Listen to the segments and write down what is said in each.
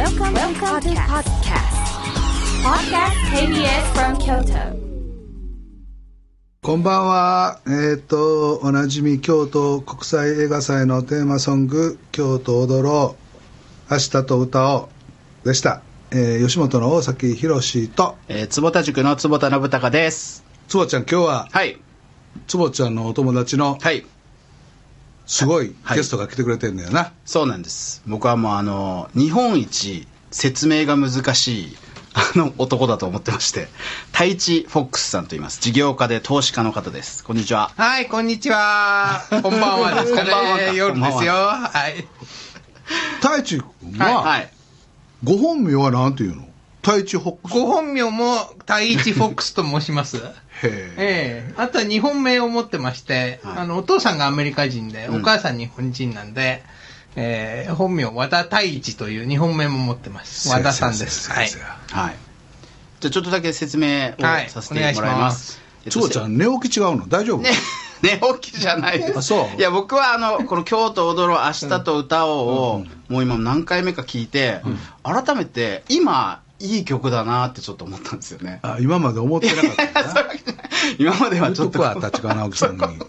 Welcome, Welcome to podcast. Podcast KBS from Kyoto. こんばんは。えっ、と、おなじみ京都国際映画祭のテーマソング、京都踊ろう、明日と歌おうでした。えー吉本の大崎宏と、えー、坪田塾の坪田信孝です。つぼちゃん、今日は、はい。つぼちゃんのお友達の、はい。すごいはいゲストが来てくれてんだよな。そうなんです。僕はもうあの、日本一説明が難しい、あの男だと思ってまして、太一フォックスさんと言います。事業家で投資家の方です。こんにちは。はい、こんにちは。こんばんはですかこんばんはかね。夜ですよ。はい。太一君は、はい。ご本名はなんていうの？太一ホックス。ご本名も太一フォックスと申します。へええあとは日本名を持ってまして、はいあの、お父さんがアメリカ人で、うんお母さん日本人なんで、えー本名和田太一という日本名も持ってます。和田さんです。はい。はい。じゃあちょっとだけ説明をはいさせてもらいお願いしま。ますえっとつぼちゃん、寝起き違うの？大丈夫、ね、寝起きじゃないです。あそういや、僕はあの、この京都踊ろう、明日と歌おうを、もう今何回目か聞いて、改めて、今、いい曲だなってちょっと思ったんですよね。あ今まで思ってなかった。今まではちょっと、とくわ、立川直樹さんに。言っ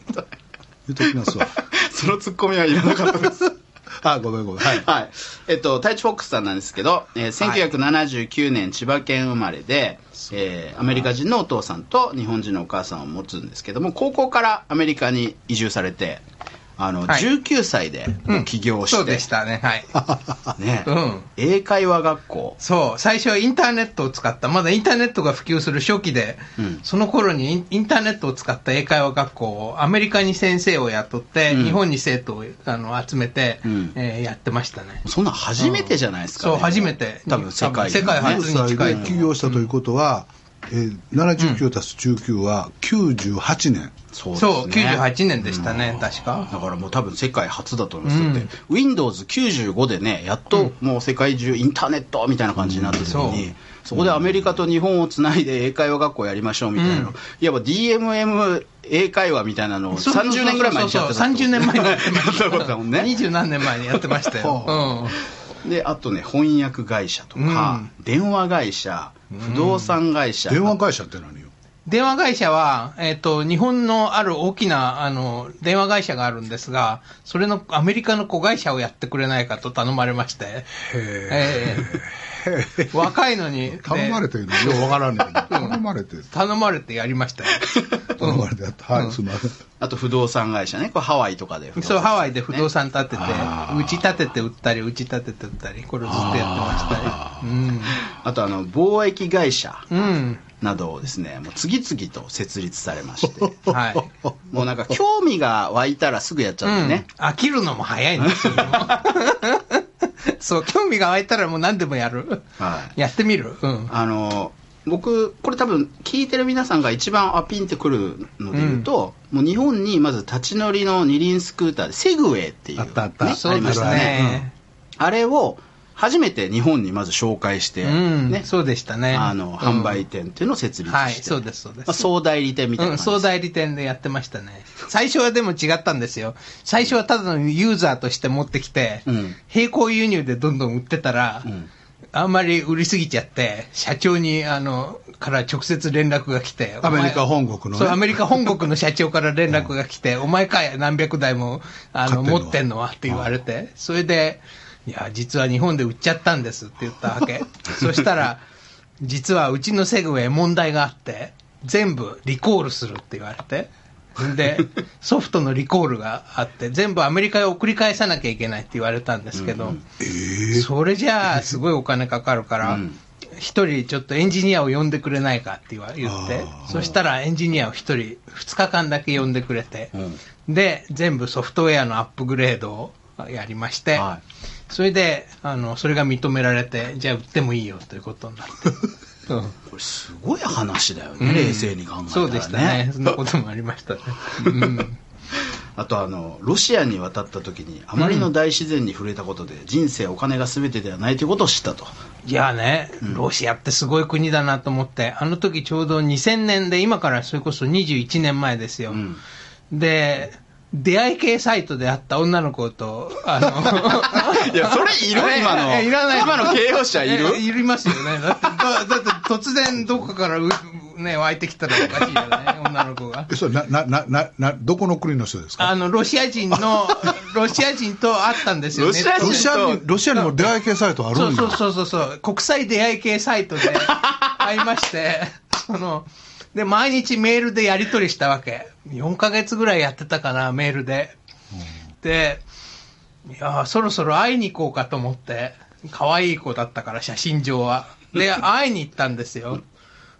ときますわ。そのツッコミはいらなかったです。あ、ごめんごめん。はい。はい。えっと、タイチフォックスさんなんですけど、えー1979年千葉県生まれで、えーアメリカ人のお父さんと日本人のお母さんを持つんですけども、高校からアメリカに移住されて、あの、はい。19歳でうん。起業して、そうでしたね。はい。ね、うん。英会話学校。そう、最初はインターネットを使った、まだインターネットが普及する初期で、うん。その頃にインターネットを使った英会話学校をアメリカに先生を雇って、うん。日本に生徒をあの集めて、うん。えーやってましたね。そんなん初めてじゃないですか、ね。そう初めて。多分世界で世界初ねに9歳で近いの起業したということは、えー、79たす19は98年。そうそう、ですね98年でしたね、確か。だからもう多分世界初だと思います。うんだって、Windows95 でね、やっともう世界中インターネットみたいな感じになってるのに、うんそこでアメリカと日本をつないで英会話学校やりましょうみたいなの、うんいわば DMM 英会話みたいなのをそうそうそう30年ぐらい前にやってたそうそう30年前にやってましたた。ことだもんね。二十何年前にやってましたよ。で、あとね、翻訳会社とか、電話会社、不動産会社。電話会社って何よ？電話会社は、えっ、と、日本のある大きな、あの、電話会社があるんですが、それのアメリカの子会社をやってくれないかと頼まれまして、ええ 若いのに、頼まれて、てるの？ようわからんねんけど頼まれて、頼まれてやりましたよ。頼まれてやった。はい、すみません。あと不動産会社ね。これハワイとかで不動産。そう、ハワイで不動産建てて、打ち立てて売ったり、打ち立てて売ったり、これをずっとやってましたね。あとあの、貿易会社うん。うん。などをですね、もう次々と設立されまして。はい。もうなんか興味が湧いたらすぐやっちゃってね。うん、飽きるのも早いんですよ。そう、興味が湧いたらもう何でもやる。はい。やってみる？うん。あの、僕、これ多分聞いてる皆さんが一番アピンってくるので言うと、もう日本にまず立ち乗りの二輪スクーターでセグウェイっていう、あったあったねそうですりましたね。ね。あれを初めて日本にまず紹介して、うん、ね、そうでしたね。あの、うん販売店っていうのを設立して、はい、そうです、そうです。まあ、総代理店みたいな総代理店でやってましたね。最初はでも違ったんですよ。最初はただのユーザーとして持ってきて、うん並行輸入でどんどん売ってたら、うんあんまり売りすぎちゃって、社長に、あの、から直接連絡が来て。アメリカ本国のねそう、アメリカ本国の社長から連絡が来て、お前かい何百台も、あの持ってんのはって言われて、それで、いや、実は日本で売っちゃったんですって言ったわけ。そしたら、実はうちのセグウェイ問題があって、全部リコールするって言われて、で、ソフトのリコールがあって、全部アメリカへ送り返さなきゃいけないって言われたんですけど、それじゃあすごいお金かかるからうん、一、人ちょっとエンジニアを呼んでくれないかって言わ言ってあ、そしたらエンジニアを一人、二日間だけ呼んでくれて、うん。で、全部ソフトウェアのアップグレードをやりまして、はそれで、あの、それが認められて、じゃあ売ってもいいよということになって。うんこれすごい話だよね、冷静に考えたらね。そうでしたね。そんなこともありましたね。う んあとあの、ロシアに渡った時に、あまりの大自然に触れたことで、人生、お金が全てではないということを知ったと。いやね、ロシアってすごい国だなと思って、あの時ちょうど2000年で、今からそれこそ21年前ですよ。うんで、出会い系サイトで会った女の子と、あの、いや、それいる？え今の。えいらない。今の形容者いる？えいりますよね。だって、だだって突然どっかからう、ね、湧いてきたらおかしいじゃない女の子が。えそれな、な、な、な、な、どこの国の人ですか？あの、ロシア人の、ロシア人と会ったんですよね。ロシア人ロシアに、ロシアにも出会い系サイトあるんだ。そうそうそうそうそう、国際出会い系サイトで会いまして、その、で、毎日メールでやり取りしたわけ。4ヶ月ぐらいやってたかな、メールで。で、いやーそろそろ会いに行こうかと思って、可愛い子だったから、写真上は。で、会いに行ったんですよ。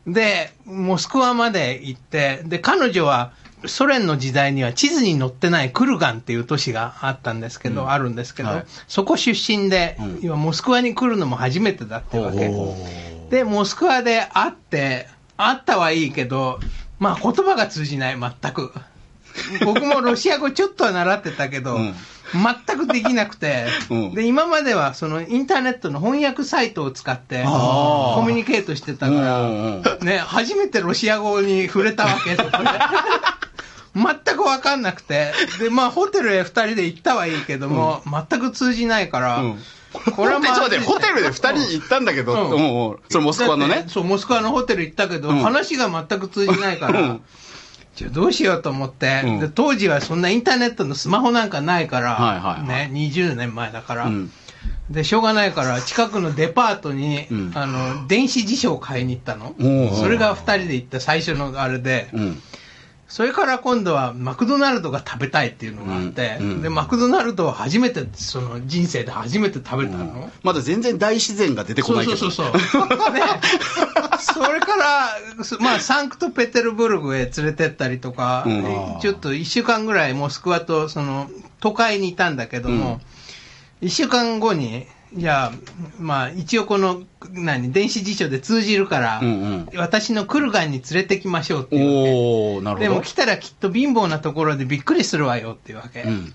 で、モスクワまで行って、で、彼女は、ソ連の時代には地図に載ってないクルガンっていう都市があったんですけど、あるんですけど、はいそこ出身で、うん今モスクワに来るのも初めてだってわけ。おで、モスクワで会って、会ったはいいけど、まあ言葉が通じない、全く。僕もロシア語ちょっとは習ってたけど、うん。全くできなくて、うん。で、今まではそのインターネットの翻訳サイトを使って、コミュニケートしてたから、うんね、初めてロシア語に触れたわけ。そこで全く分かんなくて、で、まあ、ホテルへ二人で行ったはいいけども、全く通じないから、うんこれはまちょっと待って、ホテルで二二人行ったんだけど、うん。うんうん。それモスクワのね。そう、モスクワのホテル行ったけど、うん。話が全く通じないから、うん。じゃあどうしようと思って、うん。で、当時はそんなインターネットのスマホなんかないから、はいはいはい。ね、20年前だから、うん。で、しょうがないから、近くのデパートに、うん。あの、電子辞書を買いに行ったの。それが二人で行った最初のあれで、うん。それから今度はマクドナルドが食べたいっていうのがあって、うんうんで、マクドナルドを初めて、その人生で初めて食べたの。まだ全然大自然が出てこないけど。そうそうそうそう。で、それから、そまあ、サンクトペテルブルクへ連れてったりとか、うんちょっと一週間ぐらいモスクワと、その、都会にいたんだけども、一、週間後に、じゃあ、まあ、一応この、何、電子辞書で通じるから、うん私のクルガンに連れてきましょうっていうわけ。おー、なるほど。でも来たらきっと貧乏なところでびっくりするわよっていうわけ。うん。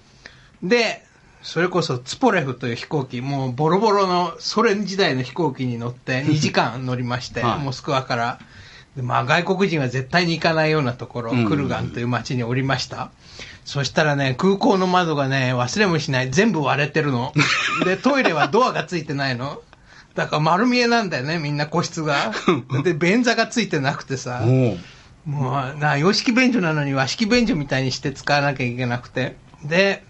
で、それこそツポレフという飛行機、もうボロボロのソ連時代の飛行機に乗って 2時間乗りまして、はいモスクワから。でまあ外国人は絶対に行かないようなところ、うんクルガンという街に降りました。そしたらね、空港の窓がね、忘れもしない。全部割れてるの。で、トイレはドアがついてないの。だから丸見えなんだよね、みんな個室が。で、便座がついてなくてさ。もう、な、洋式便所なのに和式便所みたいにして使わなきゃいけなくて。で、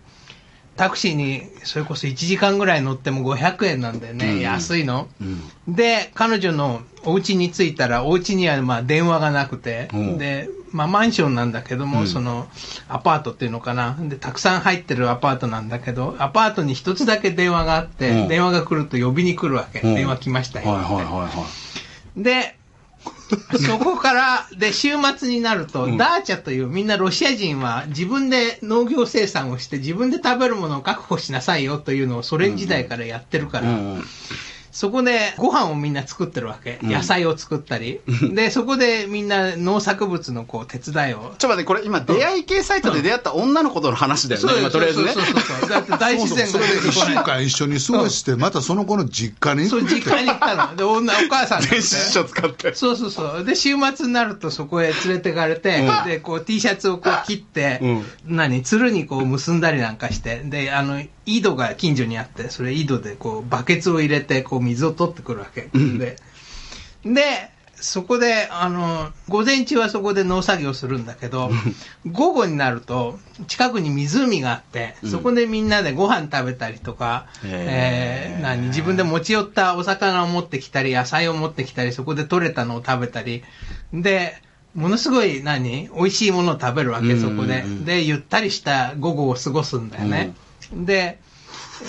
タクシーにそれこそ1時間ぐらい乗っても500円なんだよね。うん安いの。うん。で、彼女のお家に着いたら、お家にはまあ電話がなくて、うんで、まあマンションなんだけども、うんそのアパートっていうのかな。で、たくさん入ってるアパートなんだけど、アパートに一つだけ電話があって、うん電話が来ると呼びに来るわけ。うん電話来ましたよ。はいはいはいはで、そこから、で、週末になると、うんダーチャという、みんなロシア人は自分で農業生産をして、自分で食べるものを確保しなさいよというのをソ連時代からやってるかい。ら、うん。そこでご飯をみんな作ってるわけ。うん野菜を作ったり。で、そこでみんな農作物のこう手伝いを。ちょっと待って、これ今、出会い系サイトで出会った女の子との話だよね、今とりあえずね。そうそうそうそう。だって大自然1が出てこない週間一緒に過ごして、またその子の実家にそう、行く実家に行ったの。で、女、お母さん電子辞書使って。そうそうそう。で、週末になるとそこへ連れてかれて、うんで、こう T シャツをこう切って、うん何、つるにこう結んだりなんかして、で、あの、井戸が近所にあって、それ井戸でこうバケツを入れて、こう水を取ってくるわけ。うん。で、で、そこで、あの、午前中はそこで農作業するんだけど、午後になると、近くに湖があって、うん。そこでみんなでご飯食べたりとか、へー。えー何、自分で持ち寄ったお魚を持ってきたり、野菜を持ってきたり、そこで採れたのを食べたり、で、ものすごい何美味しいものを食べるわけ、うん。うんうん。そこで。で、ゆったりした午後を過ごすんだよね。で、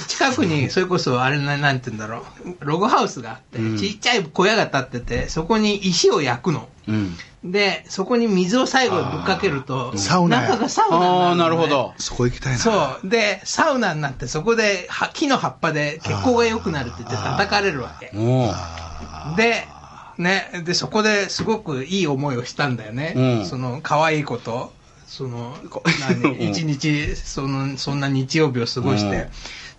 近くに、それこそ、あれな、なんて言うんだろう、ログハウスがあって、うんちっちゃい小屋が建ってて、そこに石を焼くの。うん。で、そこに水を最後ぶっかけると、サウナや中がサウナにああ、なるほど。そこ行きたいな。そう。で、サウナになって、そこでは木の葉っぱで血行が良くなるって言って叩かれるわけ。で、ね、で、そこですごくいい思いをしたんだよね。うんその、可愛い子と、その 一日、その、そんな日曜日を過ごして。うん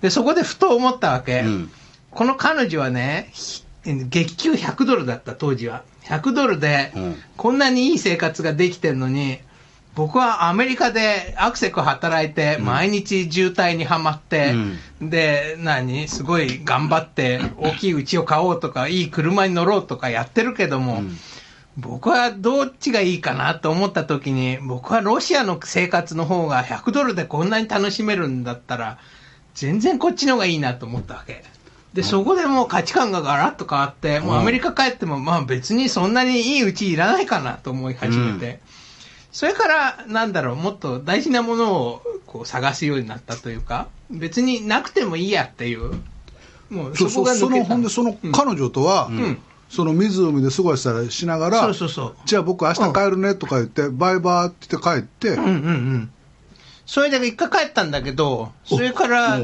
で、そこでふと思ったわけ。うん。この彼女はね、ひ月給100ドルだった、当時は。100ドルでうん、こんなにいい生活ができてるのに、僕はアメリカでアクセク働いて、毎日渋滞にはまって、で、何すごい頑張って、大きい家を買おうとか、いい車に乗ろうとかやってるけども、僕はどっちがいいかなと思った時に、僕はロシアの生活の方が100ドルでこんなに楽しめるんだったら、全然こっちの方がいいなと思ったわけ。で、そこでもう価値観がガラッと変わって、もうアメリカ帰っても、まあ別にそんなにいい家いらないかなと思い始めて、それから、なんだろう、もっと大事なものをこう探すようになったというか、別になくてもいいやっていう、もうそそこがそその抜けた。ほんでその彼女とは、ん。その湖で過ごしたりしながらそうそうそう。じゃあ僕明日帰るねとか言って、バイバーって言って帰って、うんうんうん。それで一回帰ったんだけど、それから、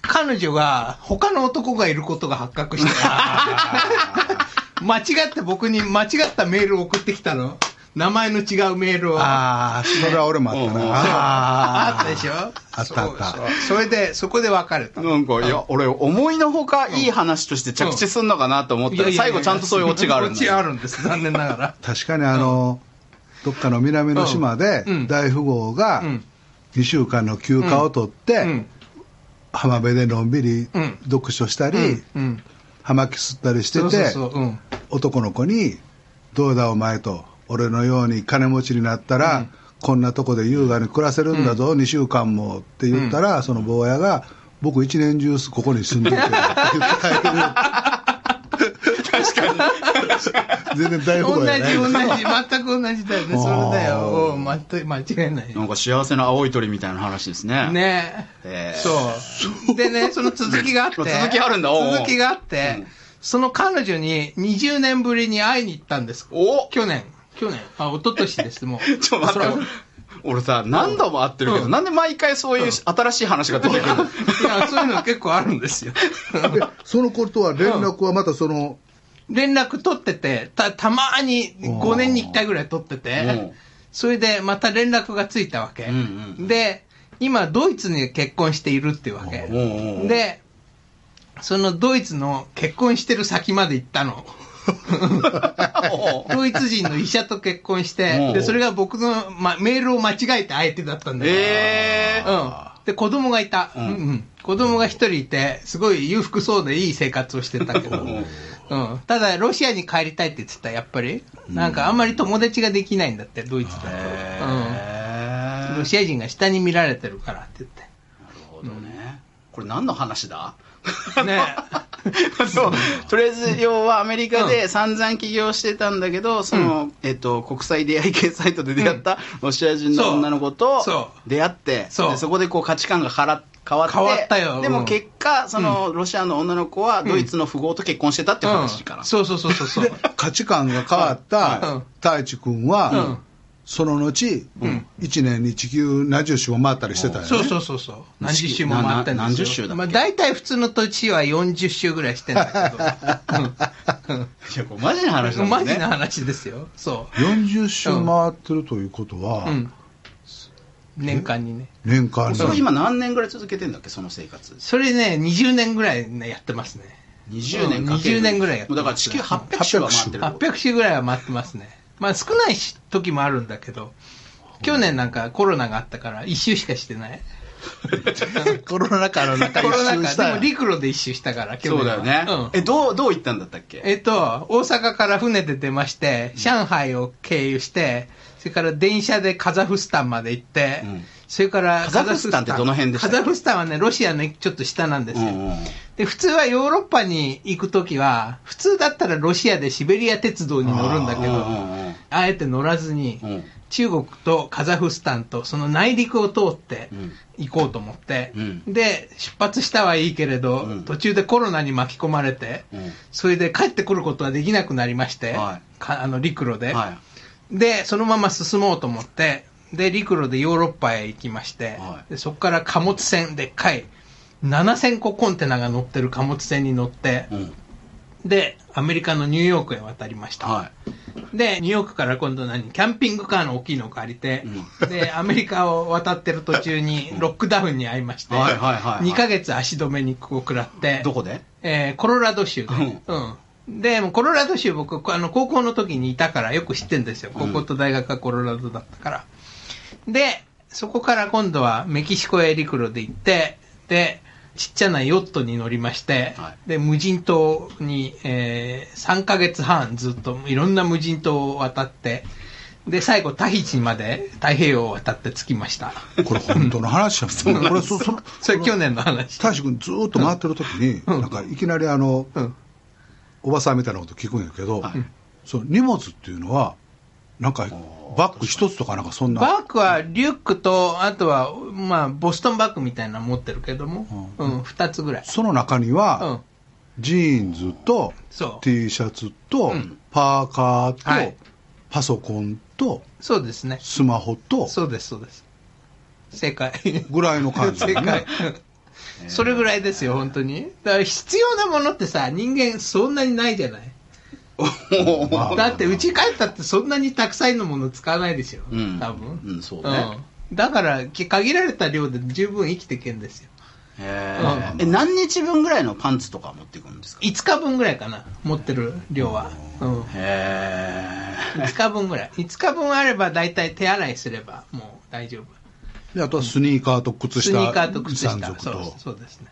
彼女が他の男がいることが発覚して、間違って僕に間違ったメールを送ってきたの。名前の違うメールを。ああそれは俺もあったな、うん。ああったでしょ？あったあった。それで、そこで別れた。の。なんか、いや、俺、思いのほかいい話として着地すんのかなと思った。ら、最後ちゃんとそういうオチがあるんオチだ。あるんです、残念ながら。確かにあの、どっかの南の島でうん。大富豪がうん2週間の休暇を取って、うん。浜辺でのんびりうん読書したり、うん。うん。葉巻吸ったりしてて。男の子に「どうだお前」と「俺のように金持ちになったら、こんなとこで優雅に暮らせるんだぞ、2週間も」って言ったら、その坊やが「僕一年中ここに住んでるけど」って言って帰る確かに。全然大富同じ、同ねじ、全く同じだよね。それだよ。うん全く間違いない。なんか幸せな青い鳥みたいな話ですね。ねえーそう。でね、その続きがあって。続きあるんだ続きがあって、うんその彼女に20年ぶりに会いに行ったんです。お去年。去年。あ、一昨年です、もう。ちょっと待って俺さ、何度も会ってるけど、うんなんで毎回そういう新しい話が出てくるの？いや、そういうの結構あるんですよ。でその子とは連絡はまたその、連絡取ってて、た、たまーに5年に1回ぐらい取ってうんて、それでまた連絡がついたわけ。うんうんで、今、ドイツに結婚しているっていうわけ。で、そのドイツの結婚してる先まで行ったの。ドイツ人の医者と結婚しおて、うで、それが僕の、ま、メールを間違えて相手だったんだよ。えー。うん。で、子供がいた。ううんん、うん。子供が一人いて、すごい裕福そうでいい生活をしてたけど。うんうん。ただ、ロシアに帰りたいって言ってた、やっぱり。なんか、あんまり友達ができないんだって、ドイツだと。うん。ロシア人が下に見られてるからって言って。なるほどね。これ何の話だ？ね。そう。とりあえず要はアメリカで散々起業してたんだけど、その、えっと、国際出会い系サイトで出会ったロシア人の女の子とそ出会って、そそこでこう価値観がから変わって変わったよ。でも結果、そのロシアの女の子はドイツの富豪と結婚してたって話かな。うん。そうそうそうそうそう。で。価値観が変わっうん。た太一君は、うんその後、1年に地球何十周も回ったりしてたよね。そうそうそうそう。何十周も回ってんですよ。何十周だまあ大体普通の年は40周ぐらいしてんだけど。いや、これマジな話だね。マジな話ですよ。そ40周回ってるということは、う。うん。年間にね。年間にそれ今何年ぐらい続けてんだっけ、その生活。それね、20年ぐらいね、やってますね。20年うんかける20年ぐらいやってますだから地球800周は回ってるってこと。800周ぐらいは回ってますね。まあ少ないし時もあるんだけど、去年なんかコロナがあったから1周しかしてない。コロナ禍の中コロナ禍、一周した。よでも陸路で1周したから、去そ年は。うだよね。うん。え、どう、どう行ったんだったっけ？えっと、大阪から船で出まして、上海を経由して、それから電車でカザフスタンまで行って、うん。それからカザフスタンってどの辺でカザフスタンはね、ロシアのちょっと下なんですよ。うん。うんで、普通はヨーロッパに行くときは、普通だったらロシアでシベリア鉄道に乗るんだけど、うんうんうん。あえて乗らずに、うん。中国とカザフスタンとその内陸を通ってうん。行こうと思って、うん。で、出発したはいいけれど、うん。途中でコロナに巻き込まれて、うん。それで帰ってくることはできなくなりまして、はい。かあの陸路で、はい。で、そのまま進もうと思って、で、陸路でヨーロッパへ行きまして、はいでそこから貨物船でっかい7000個コンテナが乗ってる貨物船に乗って、うん。で、アメリカのニューヨークへ渡りました。はで、ニューヨークから今度何キャンピングカーの大きいのを借りて、うで、アメリカを渡ってる途中にロックダウンに遭いまして、はいはいはいはい2ヶ月足止めにこう食らってい。、どこで？えーコロラド州で、うん。で、もうコロラド州僕、あの、高校の時にいたからよく知ってんですよ。高校と大学がコロラドだったから。で、そこから今度はメキシコへ陸路で行って、で、ちっちゃなヨットに乗りまして、はで、無人島に、えー3ヶ月半ずっといろんな無人島を渡って、で、最後タヒチまで太平洋を渡って着きました。これ本当の話やもんね。これそ、その、それ去年の話。大志君ずーっと回ってる時に、なんかいきなりあの、うん。おばさんみたいなこと聞くんやけど、はいその荷物っていうのは、なんかバッグ一つとかなんかそんな。バッグはリュックと、あとは、まあ、ボストンバッグみたいなの持ってるけども、ううん、二つぐらい。その中にうは、ん。ジーンズと T シャツと、うんパーカーと、はいパソコンとそうですね。スマホとそうです、そうです。正解。ぐらいの感じ、正解。それぐらいですよ、本当に。だから必要なものってさ、人間そんなにないじゃない。まあだって、家帰ったってそんなにたくさんのもの使わないでしょ。うん多分。うんそうねうんだから、限られた量で十分生きていけんですよ。え何日分ぐらいのパンツとか持っていくんですか？5日分ぐらいかな、持ってる量は。うん。へ5日分ぐらい。5日分あれば大体手洗いすればもう大丈夫。であとはスニーカーと靴下スニーカーと靴下。そうと。そうですね。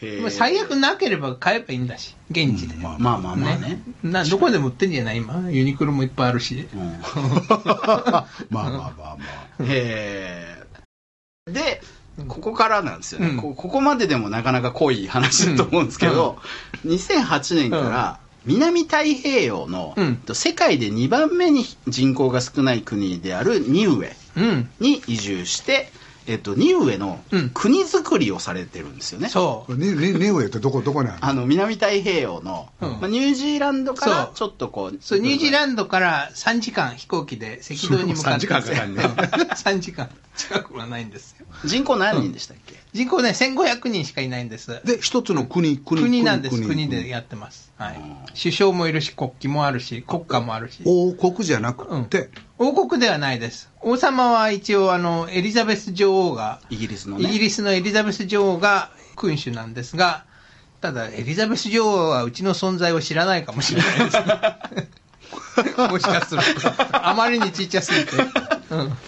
えまあ最悪なければ買えばいいんだし、現地で。うんまあまあまあまあね。などこでも売ってんじゃない今。ユニクロもいっぱいあるし。うん。まあまあまあまあ。へー。で、ここからなんですよね、うん。こ。ここまででもなかなか濃い話だと思うんですけど、2008年から南太平洋の、うん。世界で2番目に人口が少ない国であるニウエ。うん。に移住して、えっと、ニウエのうん。国づくりをされてるんですよね。そう。ニニニウエってどこどこにあるの？あの南太平洋の、うん。まあ、ニュージーランドからちょっとこうそう、ニュージーンランドから3時間飛行機で赤道に向かって。そう3時間かかんね。3時間。近くはないんですよ。ド人口何人でしたっけ、人口ね、1500人しかいないんです。で一つの国国国なんです。国でやってます。はい。首相もいるし、国旗もあるし、国歌もあるし。王国じゃなくて、王国ではないです。王様は一応、あの、エリザベス女王が、イギリスのねイギリスのエリザベス女王が君主なんですが、ただ、エリザベス女王はうちの存在を知らないかもしれないですね。もしかすると。あまりにちっちゃすぎて。うん。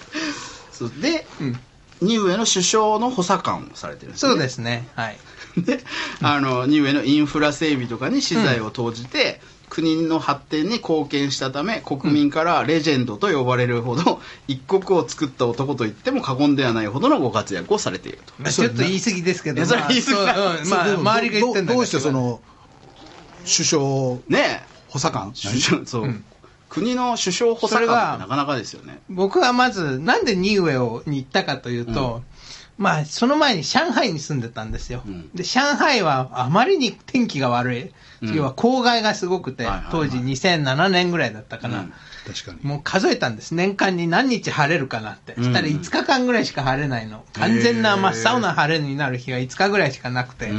そうで、うんニウエの首相の補佐官をされてるんです、ね、そうですね。はい。であのニウエのインフラ整備とかに資材を投じて、国の発展に貢献したため国民からレジェンドと呼ばれるほど、一国を作った男と言っても過言ではないほどのご活躍をされていると。まあ、ちょっと言い過ぎですけど、それまあ言い過ぎそううんまあ、周りが言ってんだけど。うしてその首相ね。補佐官？え首相そう、うん国の首相補佐官なかなかですよね僕はまず、なんでニウエをに行ったかというと、まあ、その前に上海に住んでたんですよ。うんで、上海はあまりに天気が悪い。うん要は郊外がすごくて、当時2007年ぐらいだったかな。うん確かにもう数えたんです。年間に何日晴れるかなって。うんそしたら5日間ぐらいしか晴れないの。完全な真っ青な晴れになる日が5日ぐらいしかなくて。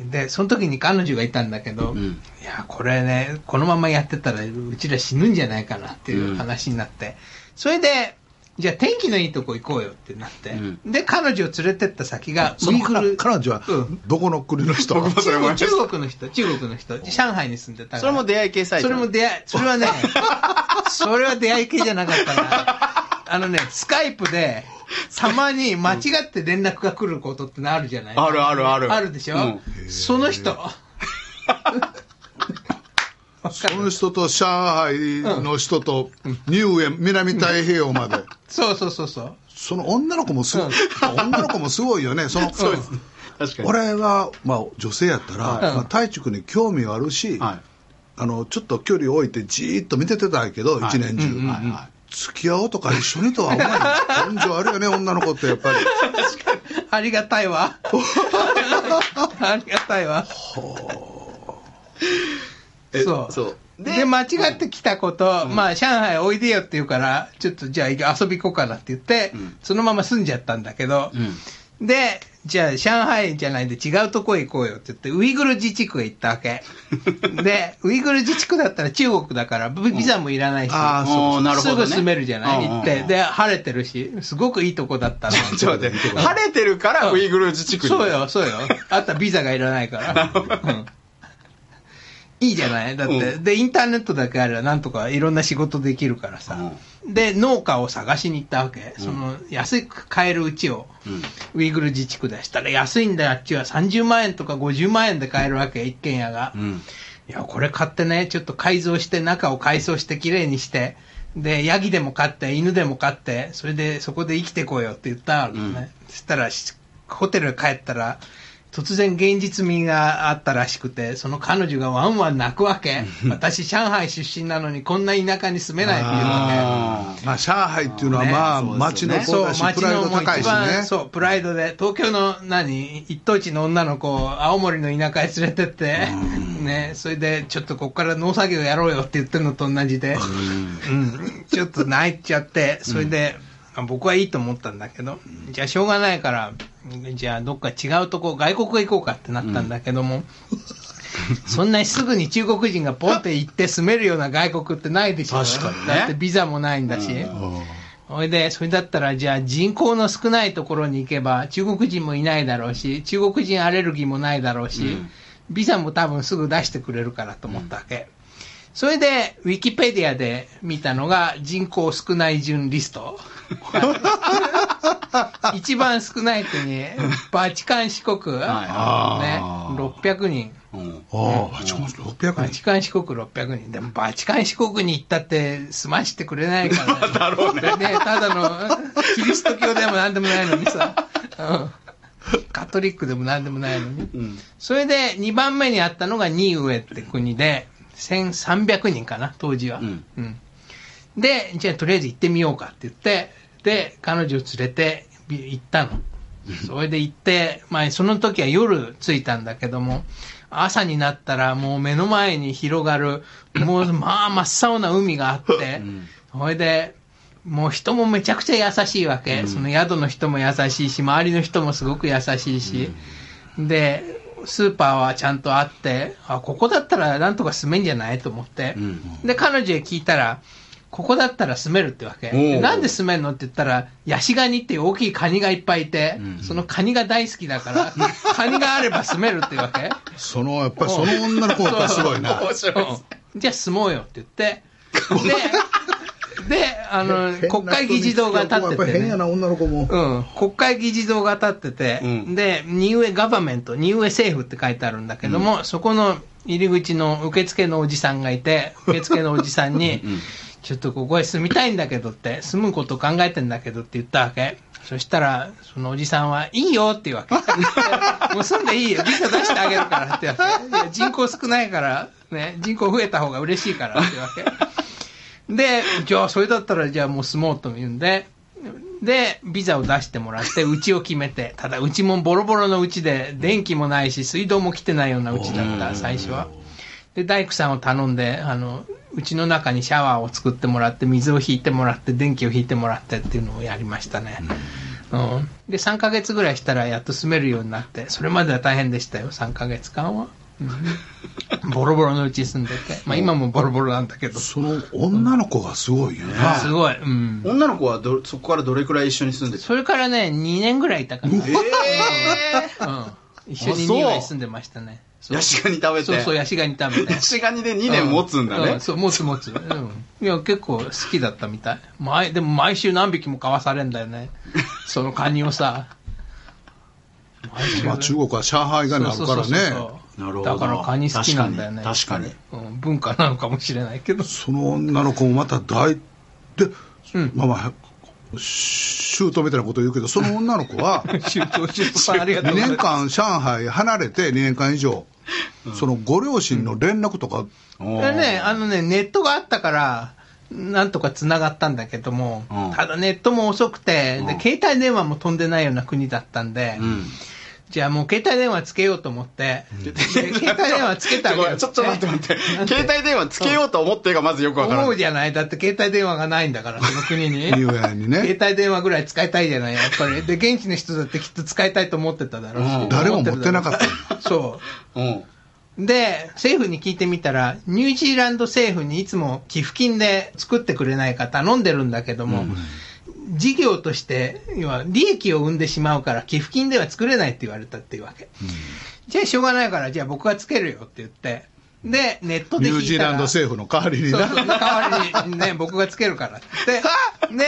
うんで、その時に彼女がいたんだけど、うん。いや、これね、このままやってたらうちら死ぬんじゃないかなっていう話になって、それで、じゃあ天気のいいとこ行こうよってなって、うん。で、彼女を連れてった先が、ウイグル彼女はうん。どこの国の人、僕もそれ思いました。中国の人、中国の人、上海に住んでた。それも出会い系サイト？それも出会い、それはね、それは出会い系じゃなかったな。あのね、スカイプで、たまに間違って連絡が来ることってあるじゃない？あるあるある。あるでしょ、うん。その人。その人と上海の人とニウエ南太平洋まで。そうそうそうそう。その女の子もすごい、女の子もすごいよね。その そうです。ね確かに。俺は、まあ、女性やったら、はい。まあ、太一君に興味はあるし、はい。あのちょっと距離を置いてじーっと見ててたんやけど、一年中、うんうんうんはい付き合おうとか一緒にとは思わない。根性あるよね女の子ってやっぱり。ありがたいわ。ありがたいわ。えそう。そう。で、間違ってきたこと、まあ、上海おいでよって言うから、ちょっとじゃあ遊び行こうかなって言って、うん。そのまま住んじゃったんだけど、うん。で、じゃあ上海じゃないで違うとこへ行こうよって言って、ウイグル自治区へ行ったわけ。で、ウイグル自治区だったら中国だから、ビザもいらないし、ああそうおーなるほどねすぐ住めるじゃない？うんうんうん行って。で、晴れてるし、すごくいいとこだったの。ちょっと待って晴れてるからウイグル自治区にそうよ、そうよ。あとはビザがいらないから。うんいいじゃない？だって、で、インターネットだけあればなんとかいろんな仕事できるからさ。で、農家を探しに行ったわけ。その、安く買えるうちを、ウイグル自治区でしたら安いんだ。よ、あっちは30万円とか50万円で買えるわけ、一軒家が。うん。いや、これ買ってね、ちょっと改造して、中を改装して綺麗にして、で、ヤギでも飼って、犬でも飼って、それでそこで生きてこうよって言ったわけね。そしたら、しホテル帰ったら、突然現実味があったらしくて、その彼女がワンワン泣くわけ。私、上海出身なのにこんな田舎に住めないっていうわあまあ、上海っていうのは、ねまあ、そうです街のよねけ。そう、子だし、街プライド高いしね。そう、プライドで、東京の何、一等地の女の子を青森の田舎へ連れてって、ね、それで、ちょっとここから農作業やろうよって言ってるのと同じで、うん、ちょっと泣いちゃって、それで、あ僕はいいと思ったんだけど、じゃあしょうがないから、じゃあどっか違うとこ、外国へ行こうかってなったんだけども、そんなにすぐに中国人がポンって行って住めるような外国ってないでしょ。確かにねだってビザもないんだし。それで、それだったら、じゃあ人口の少ないところに行けば、中国人もいないだろうし、中国人アレルギーもないだろうし、ビザも多分すぐ出してくれるからと思ったわけ。それで、ウィキペディアで見たのが、人口少ない順リスト。一番少ない国、バチカン四国、ね、あ600人。うん。ああ、ちょ600人。バチカン四国600人。でも、バチカン四国に行ったって、済ましてくれないから、ね。だろうね。ただの、キリスト教でもなんでもないのにさ、うんカトリックでもなんでもないのに。うん。それで、2番目にあったのがニウエって国で、1300人かな、当時は。うんうんで、じゃあとりあえず行ってみようかって言って、で、彼女を連れてび行ったの。それで行って、まあその時は夜着いたんだけども、朝になったらもう目の前に広がる、もう まあ真っ青な海があって、それで、もう人もめちゃくちゃ優しいわけ。その宿の人も優しいし、周りの人もすごく優しいし。で、スーパーはちゃんとあって、あ、ここだったらなんとか住めんじゃないと思って。うん。で、彼女へ聞いたら、ここだったら住めるってわけ。なんで住めるのって言ったら、ヤシガニっていう大きいカニがいっぱいいて、んそのカニが大好きだから、カニがあれば住めるってわけ。その、やっぱりその女の子がすごいな。じゃあ住もうよって言って、で、で、あの、国会議事堂が立ってて、ね。やっぱり変やな、女の子も。うん、国会議事堂が立ってて、うんで、ニウエガバメント、ニウエ政府って書いてあるんだけども、そこの入り口の受付のおじさんがいて、受付のおじさんに、ちょっとここへ住みたいんだけどって、住むこと考えてんだけどって言ったわけ。そしたら、そのおじさんは、いいよって言うわけ。もう住んでいいよ。ビザ出してあげるからってわけ。人口少ないから、ね、人口増えた方が嬉しいからってわけ。で、じゃあそれだったらじゃあもう住もうと言うんで、で、ビザを出してもらって、うちを決めて、ただうちもボロボロのうちで、電気もないし、水道も来てないようなうちだった、最初は。で、大工さんを頼んで、あの、うちの中にシャワーを作ってもらって、水を引いてもらって、電気を引いてもらってっていうのをやりましたね。うん。で、3ヶ月ぐらいしたらやっと住めるようになって、それまでは大変でしたよ、3ヶ月間は。うん、ボロボロのうち住んでて。まあ今もボロボロなんだけど。その女の子がすごいよな。すごい。うん。女の子はどそこからどれくらい一緒に住んでた？それからね、2年ぐらいいたから。えうん。一緒にあそう2年住んでましたね。えヤシガニ食べて。そうそう、ヤシガニ食べて。ヤシガニで2年持つんだねう。そう、持つ持つ。うん。いや、結構好きだったみたい。毎、でも毎週何匹も買わされんだよね。そのカニをさ。毎週まあ中国は上海があるからね。そうなるほどだからカニ好きなんだよね。確かにうん、文化なのかもしれないけど。その女の子もまた大、で、うんまあまあ、シュートみたいなこと言うけど、その女の子は、シュート、シュートさんありがとう2ございます。年間上海離れて2年間以上、そのご両親の連絡とか、おーでね、あのね、ネットがあったから、なんとか繋がったんだけども、うんただネットも遅くて、で、携帯電話も飛んでないような国だったんで、うん。じゃあもう携帯電話つけようと思って、で携帯電話つけたごめんちょっと待って待って。携帯電話つけようと思ってがまずよくわからない。思うじゃないだって携帯電話がないんだから、その国に。に携ね、帯電話ぐらい使いたいじゃない、やっぱり。で、現地の人だってきっと使いたいと思ってただろうし。うん誰も持ってなかったた。そうん。う。で、政府に聞いてみたら、ニュージーランド政府にいつも寄付金で作ってくれないか頼んでるんだけども、事業として、要は利益を生んでしまうから寄付金では作れないって言われたっていうわけ。じゃあしょうがないから、じゃあ僕がつけるよって言って、で、ネットで引いたらニュージーランド政府の代わりにな。そうそう、代わりにね、僕がつけるからって。で、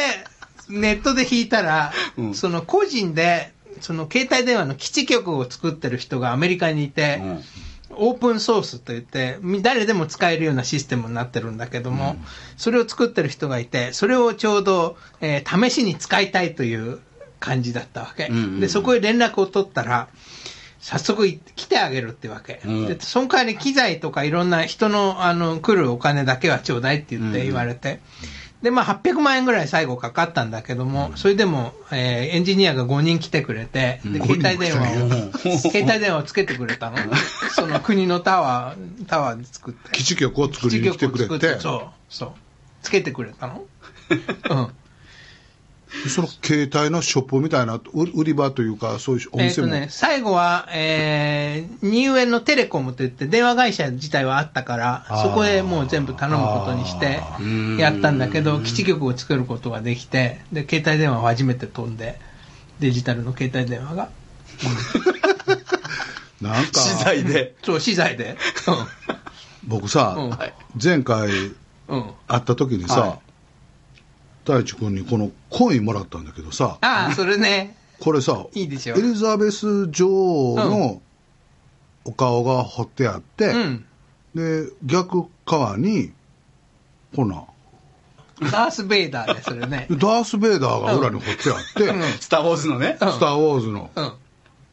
ネットで引いたら、うんその個人で、その携帯電話の基地局を作ってる人がアメリカにいて、うんオープンソースといって、み誰でも使えるようなシステムになってるんだけども、それを作ってる人がいて、それをちょうど、えー試しに使いたいという感じだったわけ。うんうんうんで、そこへ連絡を取ったら、早速い来てあげるってわけ。うんで、その代わり機材とかいろんな人の、あの、来るお金だけはちょうだいって言ってうん言われて。で、まあ、800万円ぐらい最後かかったんだけども、それでも、えーエンジニアが5人来てくれて、で、うん携帯電話うんを、携帯電話をつけてくれたの。その国のタワー、タワーで作って。基地局を作りに来てくれて、そう、そう。つけてくれたの。うん。その携帯のショップみたいな、う売り場というか、そういうお店も。えっとね、最後は、えー、ニューエンのテレコムといって電話会社自体はあったからそこへもう全部頼むことにしてーやったんだけど、基地局を作ることができて、で、携帯電話を初めて飛んで、デジタルの携帯電話が。なんか、資材で。そう、資材で。僕さ、うんはい前回。会った時にさ、は大地君にこのコインもらったんだけどさ、ああ、それね。これさ、いいでしょエリザベス女王うのお顔が彫ってあって、うん。で、逆側に、ほな、ダース・ベイダーで、それね。ダース・ベイダーが裏に彫ってあって、うんスター・ウォーズのね。うんスター・ウォーズの。うん。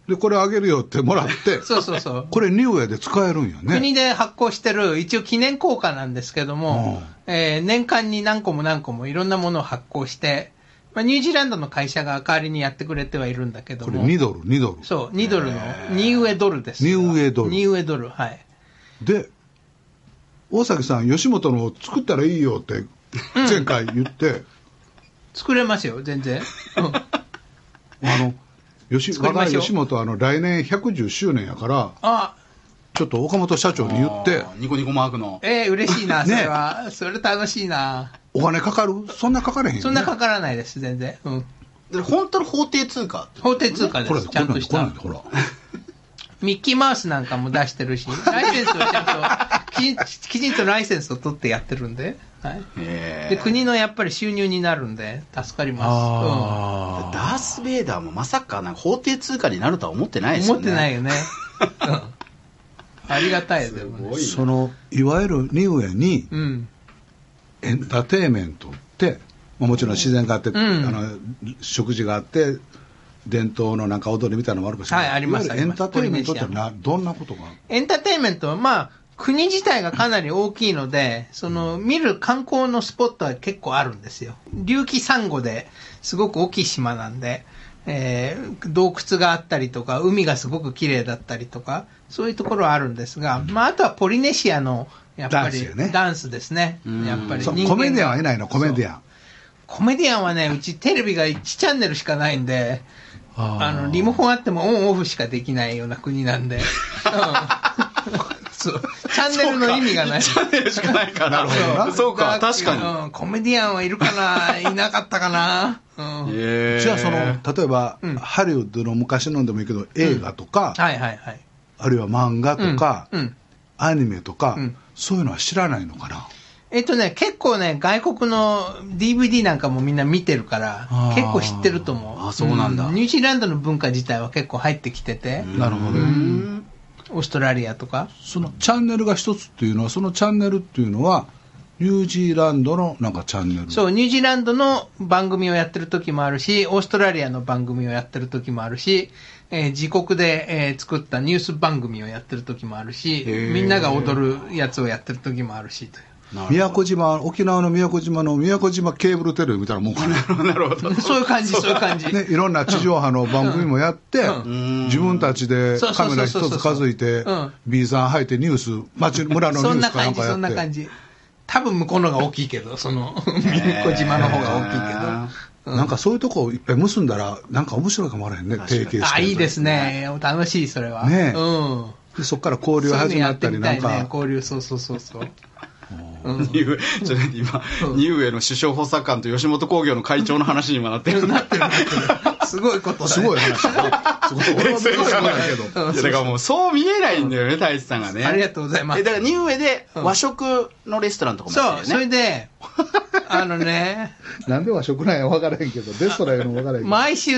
で、これあげるよってもらって、そうそうそう。これニューエで使えるんやね。国で発行してる一応記念硬貨なんですけども、えー年間に何個も何個もいろんなものを発行して、まあ、ニュージーランドの会社が代わりにやってくれてはいるんだけどこれも、2ドル、2ドル。そう、2ドルの、ニウエドルです。ニウエドルニウエドル、はい。で、大崎さん、吉本の作ったらいいよって、前回言って、作れますよ、全然。うん あの、吉若い作りましょう吉本はあの来年110周年やから、あ、ちょっと岡本社長に言ってニコニコマークの。えー、嬉しいな、そねれは。それ楽しいな。お金かかる？そんなかかれへんよ、ね。そんなかからないです、全然。うん。で本当の法定通貨法定通貨です、ちゃんとした。ほら。ミッキーマウスなんかも出してるし、ライセンスをちゃんと、きちんきちんとライセンスを取ってやってるんで、はい。で、国のやっぱり収入になるんで、助かります。あダース・ベイダーもまさかなんか法定通貨になるとは思ってないうん。ですよね。思ってないよね。うん。ありがたいよ、でもね。すごいなその、いわゆるニウエにうん。エンターテインメントって、まあもちろん自然があって、んあの、食事があって、伝統のなんか踊りみたいなのもあるかもしれない。はいありますエンターテインメントってな、どんなことがエンターテインメントは、まあ、国自体がかなり大きいので、その、見る観光のスポットは結構あるんですよ。隆起サンゴですごく大きい島なんで、えー洞窟があったりとか、海がすごく綺麗だったりとか、そういうところはあるんですが、まあ、あとはポリネシアの、やっぱりダンスよね。ダンスですね。うん。やっぱり。コメディアンはいないの、コメディアン。コメディアンはね、うちテレビが1チャンネルしかないんで、あの、リモコンあってもオンオフしかできないような国なんで。うんそう。チャンネルの意味がない。チャンネルしかないから。なるほどなそうか、だ確かに。うんコメディアンはいるかな？いなかったかな？じゃあその、例えば、うんハリウッドの昔のでもいいけど、映画とか、はいはいはい。あるいは漫画とか、うんうんアニメとか、うんそういうのは知らないのかな？えっとね、結構ね、外国の DVD なんかもみんな見てるから結構知ってると思う。あそうなんだニュージーランドの文化自体は結構入ってきてて、なるほどうんオーストラリアとか。そのチャンネルが一つっていうのは、そのチャンネルっていうのは、ニュージーランドのなんかチャンネル。そう、ニュージーランドの番組をやってる時もあるし、オーストラリアの番組をやってる時もあるし、えー自国で、えー作ったニュース番組をやってる時もあるし、みんなが踊るやつをやってる時もあるしという。宮古島、沖縄の宮古島の宮古島ケーブルテレビみたいなもんかな。なるほど。そういう感じ、そういう感じ。ね、いろんな地上波の番組もやって、うん自分たちでカメラ一つ数えてうん B さん入ってニュース町村のニそューんな感じ、スかなんかやってそんな感じ。多分向こうのが大きいけど、その、宮古島の方が大きいけど。なんかそういうとこをいっぱい結んだらなんか面白いかもわからへんね提携してあ、いいですね。楽しい、それは。ねえうん。でそこから交流始まったりなんか交流、そうそうそうそう。うんニューちょっと今、ニューエの首相補佐官と吉本興業の会長の話にもなってる。なってるなってる。すごいことすごい話だな。すごい。俺は別に考えないけど。いやだからもうそう見えないんだよね、太一さんがね。ありがとうございますえだからニューウェで和食のレストランとかもやそう、それ。で、あのね、なんで和食なんや分からへんけど、レストランやの分からへんけど。毎週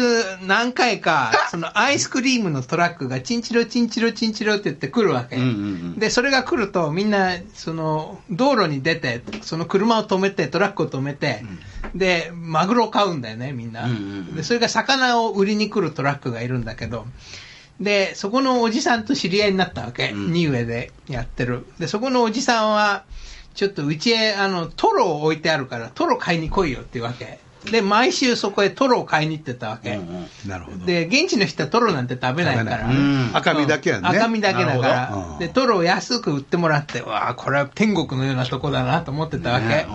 何回か、そのアイスクリームのトラックがチンチロチンチロチンチロって言って来るわけ。うんうんうんで、それが来るとみんな、その、道路に出て、その車を止めて、トラックを止めて、で、マグロを買うんだよね、みんな。うんうんうんで、それが魚を売りに来るトラックがいるんだけど、で、そこのおじさんと知り合いになったわけ。うんニウエでやってる。で、そこのおじさんは、ちょっとうちへ、あの、トロを置いてあるから、トロ買いに来いよって言うわけ。で、毎週そこへトロを買いに行ってたわけ。うんうんなるほど。で、現地の人はトロなんて食べないから。うん赤身だけやんね。赤身だけだからほど。で、トロを安く売ってもらって、わあ、これは天国のようなとこだなと思ってたわけ。ね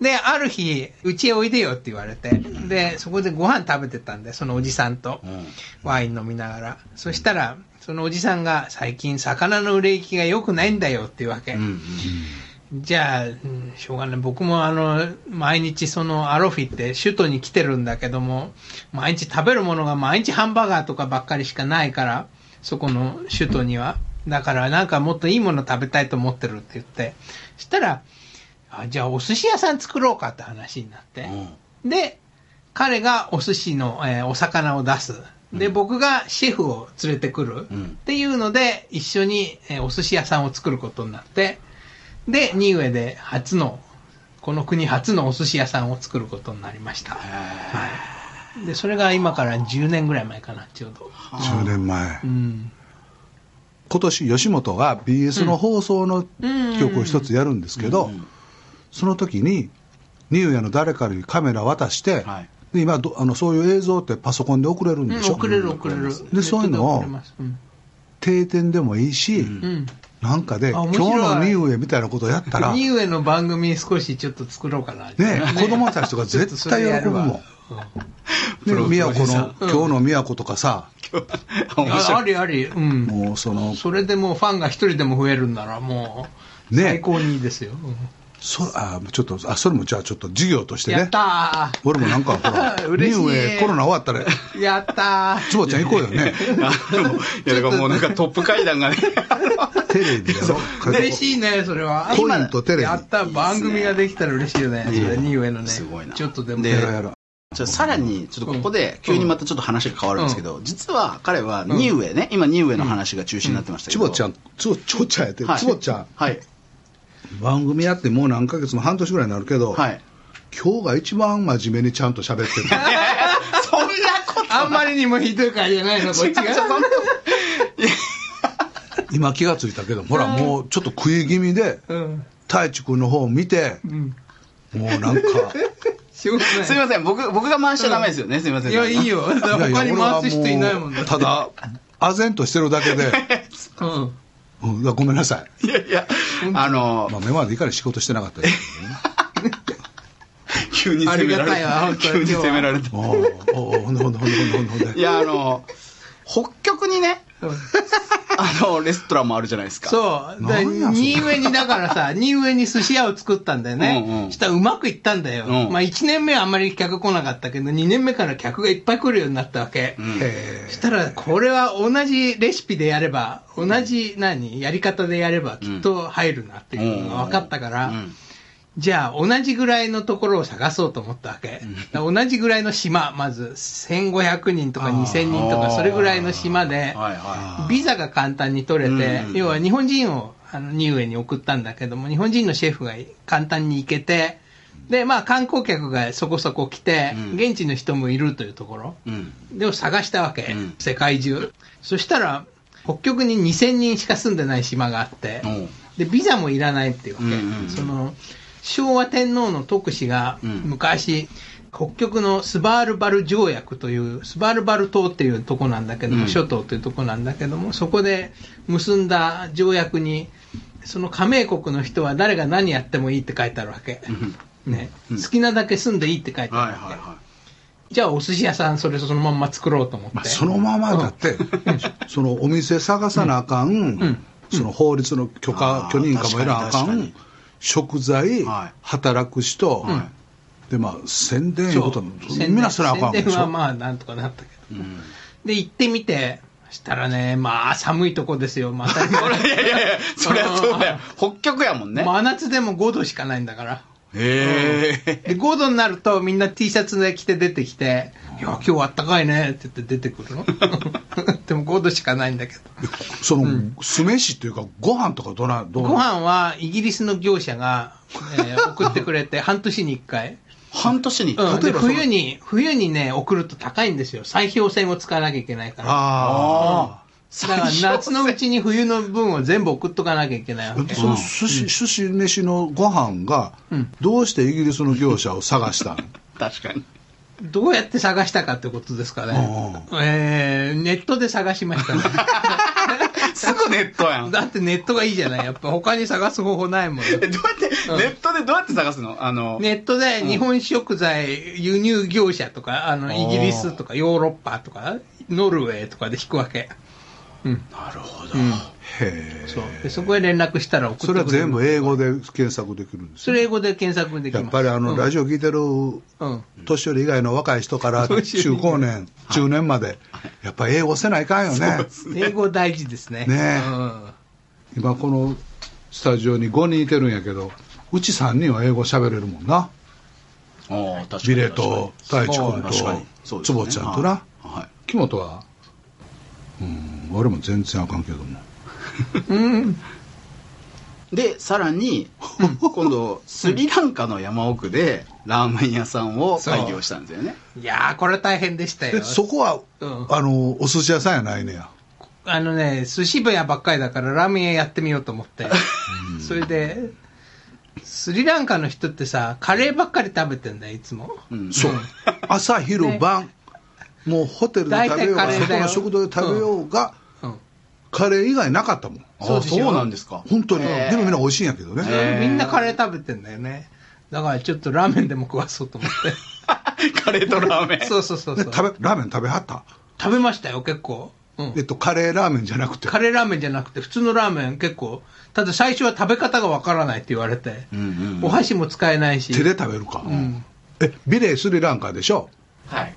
で、ある日、うちへおいでよって言われて、で、そこでご飯食べてたんで、そのおじさんとうんうんワイン飲みながら。そしたら、そのおじさんが最近魚の売れ行きが良くないんだよっていうわけ。うんうんじゃあ、うんしょうがない。僕もあの、毎日そのアロフィって首都に来てるんだけども、毎日食べるものが毎日ハンバーガーとかばっかりしかないから、そこの首都には。だからなんかもっといいもの食べたいと思ってるって言って。そしたら、あじゃあお寿司屋さん作ろうかって話になって。で、彼がお寿司の、えーお魚を出す。で、僕がシェフを連れてくる。うんっていうので、一緒に、えーお寿司屋さんを作ることになって、で、ニウエで初の、この国初のお寿司屋さんを作ることになりました。はい。で、それが今から10年ぐらい前かな、ちょうど。10年前う。ん。今年吉本が BS の放送のうん曲を一つやるんですけど、うんその時にニューヤの誰かにカメラ渡して、はいで今どあのそういう映像ってパソコンで送れるんでしょ、うん送れる送れる。でそういうのを。定点でもいいし、うん。なんかであ今日のニューエみたいなことやったら、ね、ニウエの番組少しちょっと作ろうかな。子供たちとか絶対喜ぶもん。ね、宮古の、うん今日の宮古とかさ。ありあり、うん。もうその、それでもうファンが一人でも増えるんならもう、ね最高にいいですよ。うんそあちょっと、あ、それもじゃあちょっと事業としてねやっ。た俺もなんか、ほら、しいューエコロナ終わったら、ーやったーつぼちゃん行こうよね。あでもいやだからもうなんかトップ階段がね。テレビやろ。嬉しいね、それは。コインとテレビ。やった、番組ができたら嬉しいよね。それ、ニウエのね。すごいなちょっとでも。でやろうやろうじゃあさらに、ちょっとここで、急にまたちょっと話が変わるんですけど、実は彼はニウエね、今ニウエの話が中心になってましたけど。つぼちゃん、つぼ、つぼちゃんやって、はいつぼちゃん、はい。番組やってもう何ヶ月も半年ぐらいになるけど、はい。今日が一番真面目にちゃんと喋ってる。そんなことあんまりにもひどいからじゃないの、こっちが。今気がついたけど、ほら、もうちょっと食い気味で、うん。太一君の方を見て、うん。もうなんか。すみません、僕、僕が回しちゃダメですよね、すみません。いや、いいよ。他に回す人いないもんだって。ただ、唖然としてるだけで、うん。うん、ごめんなさい。いやいや、あのま、あ、目までいかに仕事してなかったですけどね。急に責められて、本当に急に責められて。おうおうほんでほんでほんでほんでほんでほんで。いや、あの、北極にね、うん あの、レストランもあるじゃないですか。そう。だなんやそれ新上にだからさ、新上に寿司屋を作ったんだよね。うんうんしたらうまくいったんだよ。うんまあ1年目はあんまり客来なかったけど、2年目から客がいっぱい来るようになったわけ。うんしたら、これは同じレシピでやれば、同じ何、やり方でやればきっと入るなっていうのが分かったから、うんじゃあ同じぐらいのところを探そうと思ったわけ。同じぐらいの島、まず1500人とか2000人とか、それぐらいの島で、ビザが簡単に取れて、うん要は日本人をあのニウエに送ったんだけども、日本人のシェフが簡単に行けて、で、まあ観光客がそこそこ来て、うん。現地の人もいるというところ。でを探したわけ、うん。世界中。そしたら、北極に2000人しか住んでない島があって、で、ビザもいらないっていうわけ。その、昭和天皇の特使がうん。昔、北極のスバールバル条約という、スバールバル島っていうとこなんだけども、うん。諸島というとこなんだけども、そこで結んだ条約に、その加盟国の人は誰が何やってもいいって書いてあるわけ。ね、うん。好きなだけ住んでいいって書いてあはいるわけ。はいはじゃあお寿司屋さんそれそのまんま作ろうと思って。まあ、そのままだって、そのお店探さなあかん、ん。その法律の許可許認可もいらなあかん食材、はい。働く人、はでまあ宣伝いうそことう。みんなそれあかんわけ宣伝はまあなんとかなったけど。うん。で、行ってみて、したらね、まあ寒いとこですよ、またり 前いやいやいやそりゃそうだよ。北極やもんね。真夏でも5度しかないんだから。へえで、5度になるとみんな T シャツで着て出てきて、いや、今日あったかいねって言って出てくるの？でも5度しかないんだけど。その、酢飯っていうかご飯とかどなどうなご飯はイギリスの業者が、えー 送ってくれて、半年に1回。半年にうん、で例えば冬に、冬にね、送ると高いんですよ。砕氷船を使わなきゃいけないから。あだから夏のうちに冬の分を全部送っとかなきゃいけないわあけ。その寿司寿司飯のご飯がうんどうしてイギリスの業者を探したの？確かにどうやって探したかってことですかね。えー、ネットで探しましたね。すぐネットやんだってネットがいいじゃない。やっぱ他に探す方法ないもん。えどうやって、ネットでどうやって探すの？あの、ネットで日本食材輸入業者とか、あの、イギリスとかヨーロッパとか、ノルウェーとかで引くわけ。うん。なるほど、うん。へえそう。で、そこへ連絡したら送ってくそれれる。は全部英語で検索できるんですそれ英語で検索できます。やっぱりあの、うんラジオ聞いてるうん。年寄り以外の若い人から中高年、中年まで、やっぱり英語せないかんよね。英語大事ですね。ねうん。今このスタジオに5人いてるんやけど、うち3人は英語喋れるもんな。おー確かにビレと太一君とそうですね坪ちゃんとな。はいはい木本は、うん、俺も全然あかんけども。うん。でさらに 今度スリランカの山奥でラーメン屋さんを開業したんですよねいやー、これ大変でしたでよ。そこは、うんあの、お寿司屋さんやないねや。あのね、寿司部屋ばっかりだからラーメン屋やってみようと思って。それで、スリランカの人ってさ、カレーばっかり食べてんだよ、いつも。うんそう。朝、昼、ね晩、もうホテルで食べようが、大体カレーだよ外の食堂で食べようが、うん。カレー以外なかったもん。あそうなんですか本当に。でもみんな美味しいんやけどね。みんなカレー食べてんだよね。だからちょっとラーメンでも食わそうと思って。カレーとラーメンそうそうそうそう。で食べ、ラーメン食べはった？食べましたよ、結構。うんえっと、カレーラーメンじゃなくて。カレーラーメンじゃなくて、普通のラーメン結構、ただ最初は食べ方がわからないって言われて、うんうんお箸も使えないし。手で食べるか。うん。え、ビレースリランカでしょ？はい。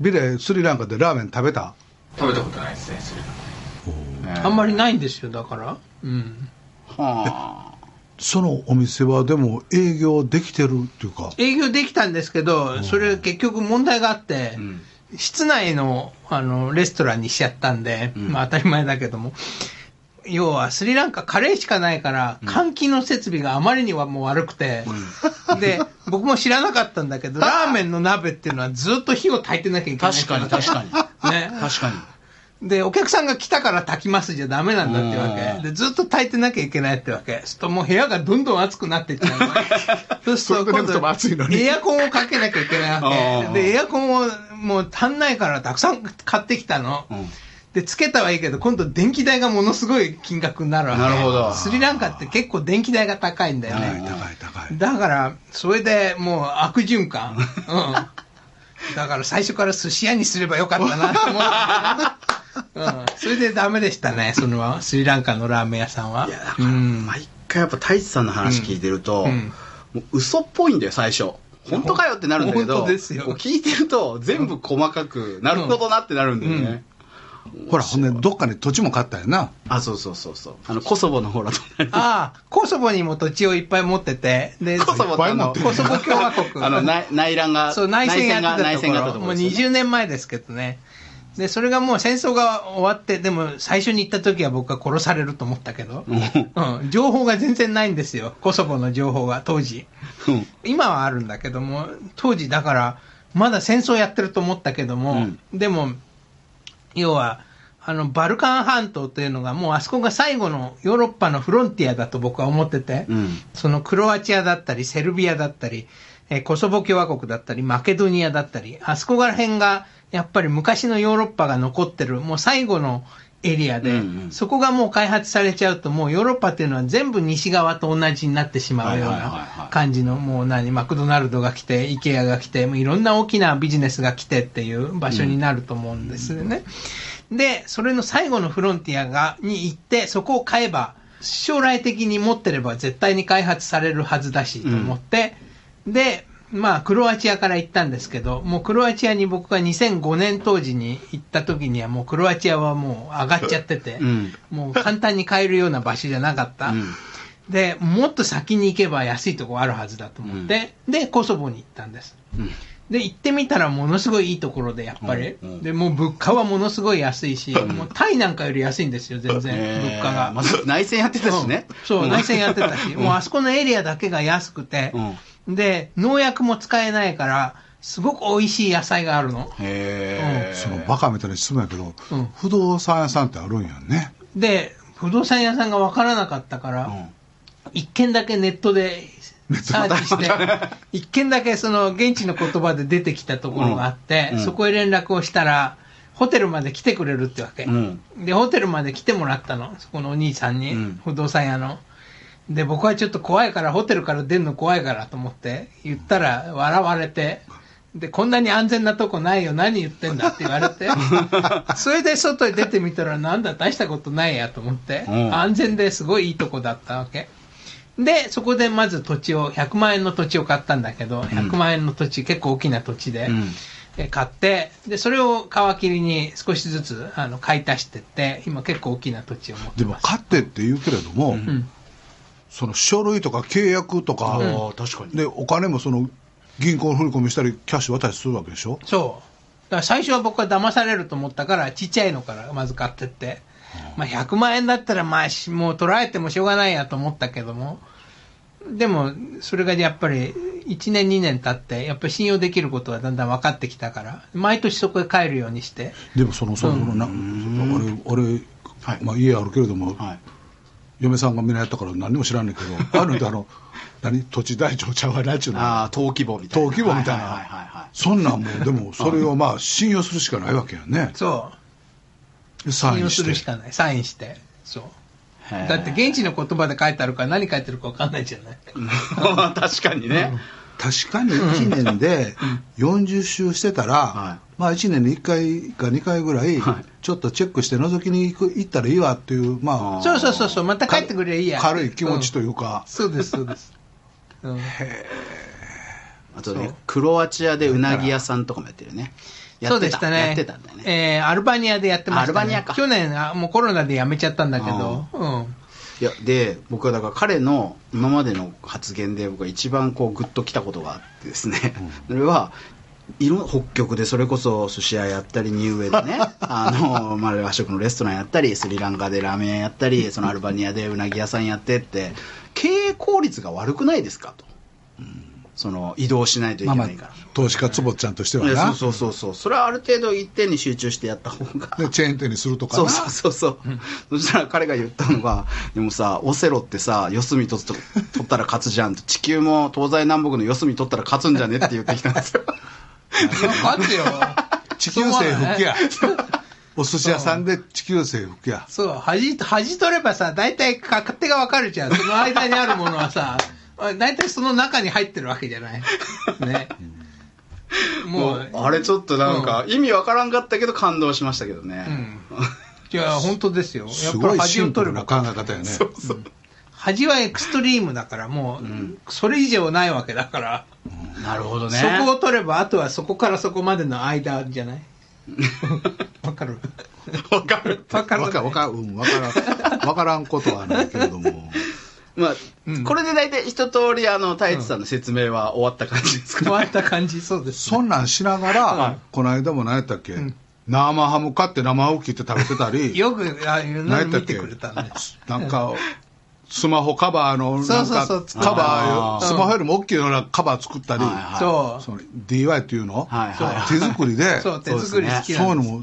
ビレースリランカでラーメン食べた？食べたことないですね、それあんまりないんですよ、だから。うん。はそのお店はでも営業できてるっていうか。営業できたんですけど、それ結局問題があって、あ、うん室内のあのレストランにしちゃったんで、うんまあ当たり前だけども、要はスリランカカレーしかないから、換気の設備があまりにはもう悪くて、で、僕も知らなかったんだけど、ラーメンの鍋っていうのはずっと火を焚いてなきゃいけない。確かに確かにね。確かにで、お客さんが来たから炊きますじゃダメなんだってわうけ。んで、ずっと炊いてなきゃいけないってわけ。するともう部屋がどんどん暑くなっていっちゃうのね そうするとそれでも暑いのにエアコンをかけなきゃいけないわけ。で、エアコンをもう足んないからたくさん買ってきたの。うんで、つけたはいいけど、今度電気代がものすごい金額になるわけ。なるほどスリランカって結構電気代が高いんだよ高いね。高い高い。だから、それでもう悪循環。うん。だから最初から寿司屋にすればよかったなと思って、うん。それでダメでしたね、そのスリランカのラーメン屋さんは。いやだからうん。毎回やっぱ太一さんの話聞いてると、うん。もう嘘っぽいんだよ最初。本当かよってなるんだけど本当ですよ。こう聞いてると全部細かく、なるほどなってなるんだよね、ほら、ほんで、どっかに土地も買ったよな。あそうそうそうそう。あのコソボのほらああ、コソボにも土地をいっぱい持ってて、で、コソボってあのコソボ共和国。あの内内乱がそう、内戦やってたと内。戦があったとこもうろですよね。20年前ですけどね。で、それがもう戦争が終わって、でも最初に行った時は僕は殺されると思ったけど、うん、情報が全然ないんですよ。コソボの情報が、当時。うん。今はあるんだけども、当時だから、まだ戦争やってると思ったけども、うん。でも、要は、あの、バルカン半島というのが、もうあそこが最後のヨーロッパのフロンティアだと僕は思ってて、うん。そのクロアチアだったり、セルビアだったり、えーコソボ共和国だったり、マケドニアだったり、あそこら辺が、やっぱり昔のヨーロッパが残ってる、もう最後のエリアで、うんうん。そこがもう開発されちゃうと、もうヨーロッパっていうのは全部西側と同じになってしまうようない感じの、もう何、マクドナルドが来て、イケアが来て、もういろんな大きなビジネスが来てっていう場所になると思うんですよね。で、それの最後のフロンティアが、に行って、そこを買えば、将来的に持ってれば絶対に開発されるはずだし、と思って、で、まあ、クロアチアから行ったんですけど、もうクロアチアに僕が2005年当時に行った時にはもうクロアチアはもう上がっちゃってて、うん。もう簡単に買えるような場所じゃなかった。うん。で、もっと先に行けば安いとこあるはずだと思って、で、コソボに行ったんです。うん。で、行ってみたらものすごいいいところで、やっぱり。うん。うん。で、もう物価はものすごい安いし、もうタイなんかより安いんですよ、全然、物価が。まず内戦やってたしね。うん。そう、内戦やってたし、もうあそこのエリアだけが安くて、で、農薬も使えないから、すごく美味しい野菜があるの。へえそのバカみたいな質問やけど、うん。不動産屋さんってあるんやんね。で、不動産屋さんが分からなかったから、一軒だけネットでサーチして、一軒だけその現地の言葉で出てきたところがあって、うん。うん。そこへ連絡をしたら、ホテルまで来てくれるってわけ。うん。で、ホテルまで来てもらったの、そこのお兄さんに、うん。不動産屋の。で、僕はちょっと怖いから、ホテルから出るの怖いからと思って、言ったら笑われて、で、こんなに安全なとこないよ、何言ってんだって言われて、それで外へ出てみたら、なんだ、大したことないやと思って、うん安全ですごいいいとこだったわけ。で、そこでまず土地を、100万円の土地を買ったんだけど、100万円の土地、結構大きな土地で、うんえ買って、で、それを皮切りに少しずつ、あの、買い足してって、今結構大きな土地を持ってでもます。買ってって言うけれども、うん。その書類とか契約とか、ああ確かに。でお金もその銀行振り込みしたりキャッシュ渡しするわけでしょ？そう。だから最初は僕は騙されると思ったから、ちっちゃいのからまず買ってって、まあ100万円だったらまあしもう取られてもしょうがないやと思ったけども、でもそれがやっぱり1年2年経って、やっぱり信用できることはだんだん分かってきたから、毎年そこへ帰るようにして、でもそのその、な俺俺、はい。まあ、家あるけれども、はい嫁さんがみんなやったから何にも知らんねんけど ああいうのってあの何？土地台帳ちゃうわ何ちゅうの。ああ登記簿みたいな。登記簿みたいな、そんなんもうでも それをまあ信用するしかないわけやね。そう、でサ信用すインして。るしかない。サインして。そう。だって現地の言葉で書いてあるから何書いてるか分かんないじゃない。確かにね、確かに1年で40周してたら、はい。まあ1年に1回か2回ぐらいはいちょっとチェックして覗きに行く行ったらいいわっていうまあそうそうそうそう、また帰ってくればいいや。軽い気持ちというか、そうです、そうです。うん。あとねクロアチアでうなぎ屋さんとかもやってるよね。やそうってでしたね。やってたんだよね、えーアルバニアでやってました、ね。アルバニアか。去年、あもうコロナでやめちゃったんだけど、うん。いやで僕はだから彼の今までの発言で僕が一番こうグッときたことがあってですね、それはいろ北極でそれこそ寿司屋やったりニューウェイでね あの、まあ、和食のレストランやったりスリランカでラーメン屋やったりそのアルバニアでうなぎ屋さんやってって経営効率が悪くないですかと、その移動しないといまあまあけないから、投資家坪ちゃんとしてはいなうそうそうそう。それはある程度一点に集中してやった方が。でチェーン店にするとかな。そうそうそうそう、そしたら彼が言ったのがでもさオセロってさ四隅取っ取ったら勝つじゃん地球も東西南北の四隅取ったら勝つんじゃねって言ってきたんですよいや、勝つよ。地球制服やお寿司屋さんで地球制服やそう、恥、恥取ればさ、大体勝手がわかるじゃん。その間にあるものはさ、大体その中に入ってるわけじゃない。ね。ももう、うあれちょっとなんか意味わからんかったけど感動しましたけどね、うん。いや、本当ですよ。やすっぱり恥を取れば。考え方やね恥はエクストリームだから、もう、それ以上ないわけだから。なるほどね。そこを取れば、あとはそこからそこまでの間じゃない？わかる？わかるわかる？わかわかうんわからん。わからんことはないけれども。まあ、うん。これで大体一通りあの太一さんの説明は終わった感じですか、終わった感じ、そうです、そんなんしながら、はい。この間も何やったっけ、ん。生ハム買って生ハム切って食べてたり。よく、ああいうの見何やったっけてくれたね。なんか、スマホカバーの、そうなんか、そうそうカバースマホよりも大きいようなカバー作ったり、はいはい。そう。その DY っていうの、はいはい。はい手作りで、そう、手作り。好きそういうの。も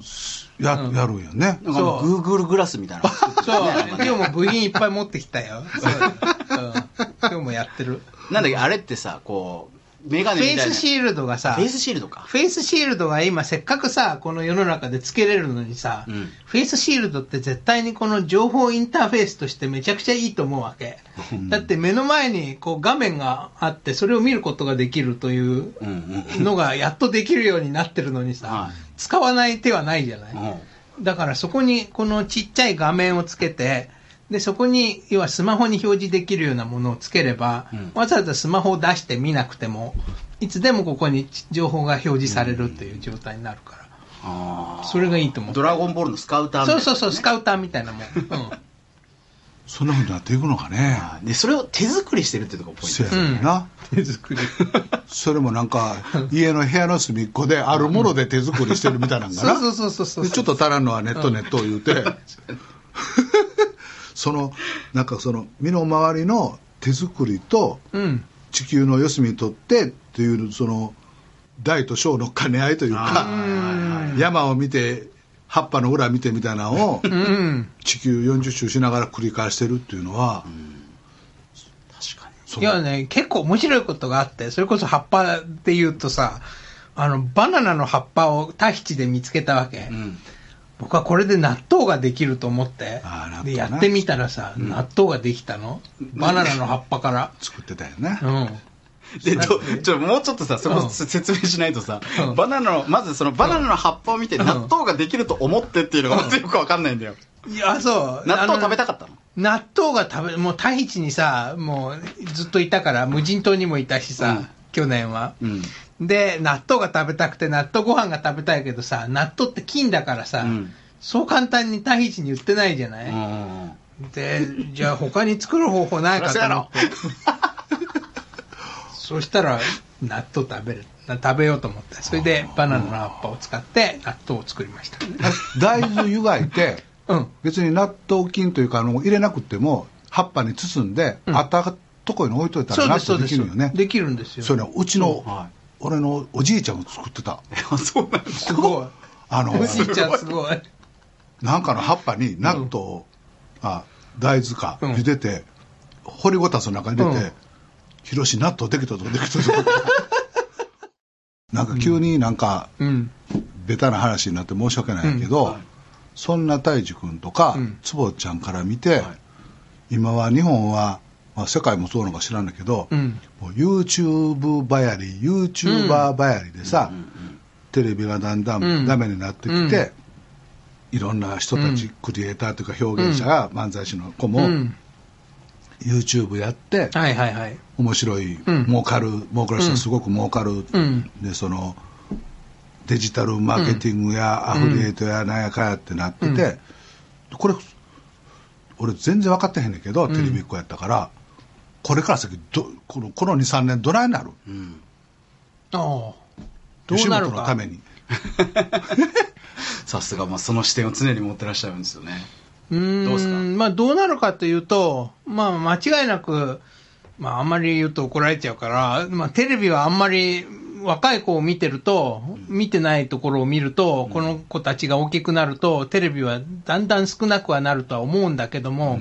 や,、うん。やるんやね。なんかもうそう。Google グラスみたいな。そう、今日も部品いっぱい持ってきたよ。そう。うん。今日もやってる。なんだっけ？あれってさこうメガフェイネみたいな。スシールドがさ、フェイスシールドか。フェイスシールドが今せっかくさ、この世の中で付けれるのにさ、うん。フェイスシールドって絶対にこの情報インターフェースとしてめちゃくちゃいいと思うわけ。だって目の前にこう画面があってそれを見ることができるというのがやっとできるようになってるのにさ、はい。使わない手はないじゃない。うん。だからそこにこのちっちゃい画面をつけて、で、そこに、要はスマホに表示できるようなものをつければ、うんわざわざスマホを出して見なくても、いつでもここに情報が表示されるっていう状態になるから。あそれがいいと思う。ドラゴンボールのスカウターみたいなそうそうそう、スカウターみたいなもん。うん。そんなふうになっていくのかね。はいで、それを手作りしてるっていうとこポイントです。やねんな。手作り。それもなんか、家の部屋の隅っこであるもので手作りしてるみたいなんかな。そうそうそうそうそう。でちょっと足らんのはネットネットを言うて、その、なんかその、身の回りの手作りとうん。地球の四隅にとってっていう、その、大と小の兼ね合いというか、山を見て、葉っぱの裏見てみたいなのを、うん。地球40周しながら繰り返してるっていうのは、確かに。いやね、結構面白いことがあって、それこそ葉っぱで言うとさ、あの、バナナの葉っぱをタヒチで見つけたわけ。うん。僕はこれで納豆ができると思ってで、なやってみたらさ、納豆ができたの？バナナの葉っぱから。作ってたよね。うん。で、どちょ、もうちょっとさ、そこうん説明しないとさうん、バナナの、まずそのバナナの葉っぱを見てうん納豆ができると思ってっていうのがまずよくわかんないんだよ。いや、そう。納豆食べたかかったの？納豆が食べ、もうタヒチにさ、もうずっといたから、無人島にもいたしさ、うん去年は。うん。で、納豆が食べたくて、納豆ご飯が食べたいけどさ、納豆って金だからさ、うんそう簡単にタヒチに売ってないじゃない、うん。で、じゃあ他に作る方法ないかと思って。そしたら、納豆食べる。食べようと思って。それで、バナナの葉っぱを使って、納豆を作りました。大豆湯がいて、うん。別に納豆菌というかあの入れなくても葉っぱに包んで、うんあったところに置いといたら納豆うできるよねできるんですよ。それねうちの、は俺のおじいちゃんが作ってた い。そうなんですすごい。あのおじいちゃんすごい。なんかの葉っぱに納豆を、あ大豆か、うん茹でて掘りごたつの中に入れて、うん広し納豆できたとこできたとこなんか急になんか、うん。ベタな話になって申し訳ないけど、はいそんな太一君とか、うん坪ちゃんから見て、今は日本は、まあ、世界もそうなのか知らんだけど、うん。もう YouTube ばやり YouTuber ばやりでさ、テレビがだんだうん。んダメになってきて、いろんな人たち、うん。クリエイターというか表現者が、漫才師の子も、うん。YouTube やって、はいはいはい。面白い、うん。儲かる儲かる人はすごく儲かる、うん。でそのデジタルマーケティングやアフリエイトやなんやかやってなってて、これ俺全然分かってへんねんけど、うん。テレビっ子やったからこれから先どこのこの23年どないなる？うん。ああ。どう吉なるのために さすが、まあその視点を常に持ってらっしゃるんですよね。うーんどうですか？まあどうなるかというと、まあ間違いなく、まああんまり言うと怒られちゃうから、まあテレビはあんまり若い子を見てると、見てないところを見ると、この子たちが大きくなると、テレビはだんだん少なくはなるとは思うんだけども、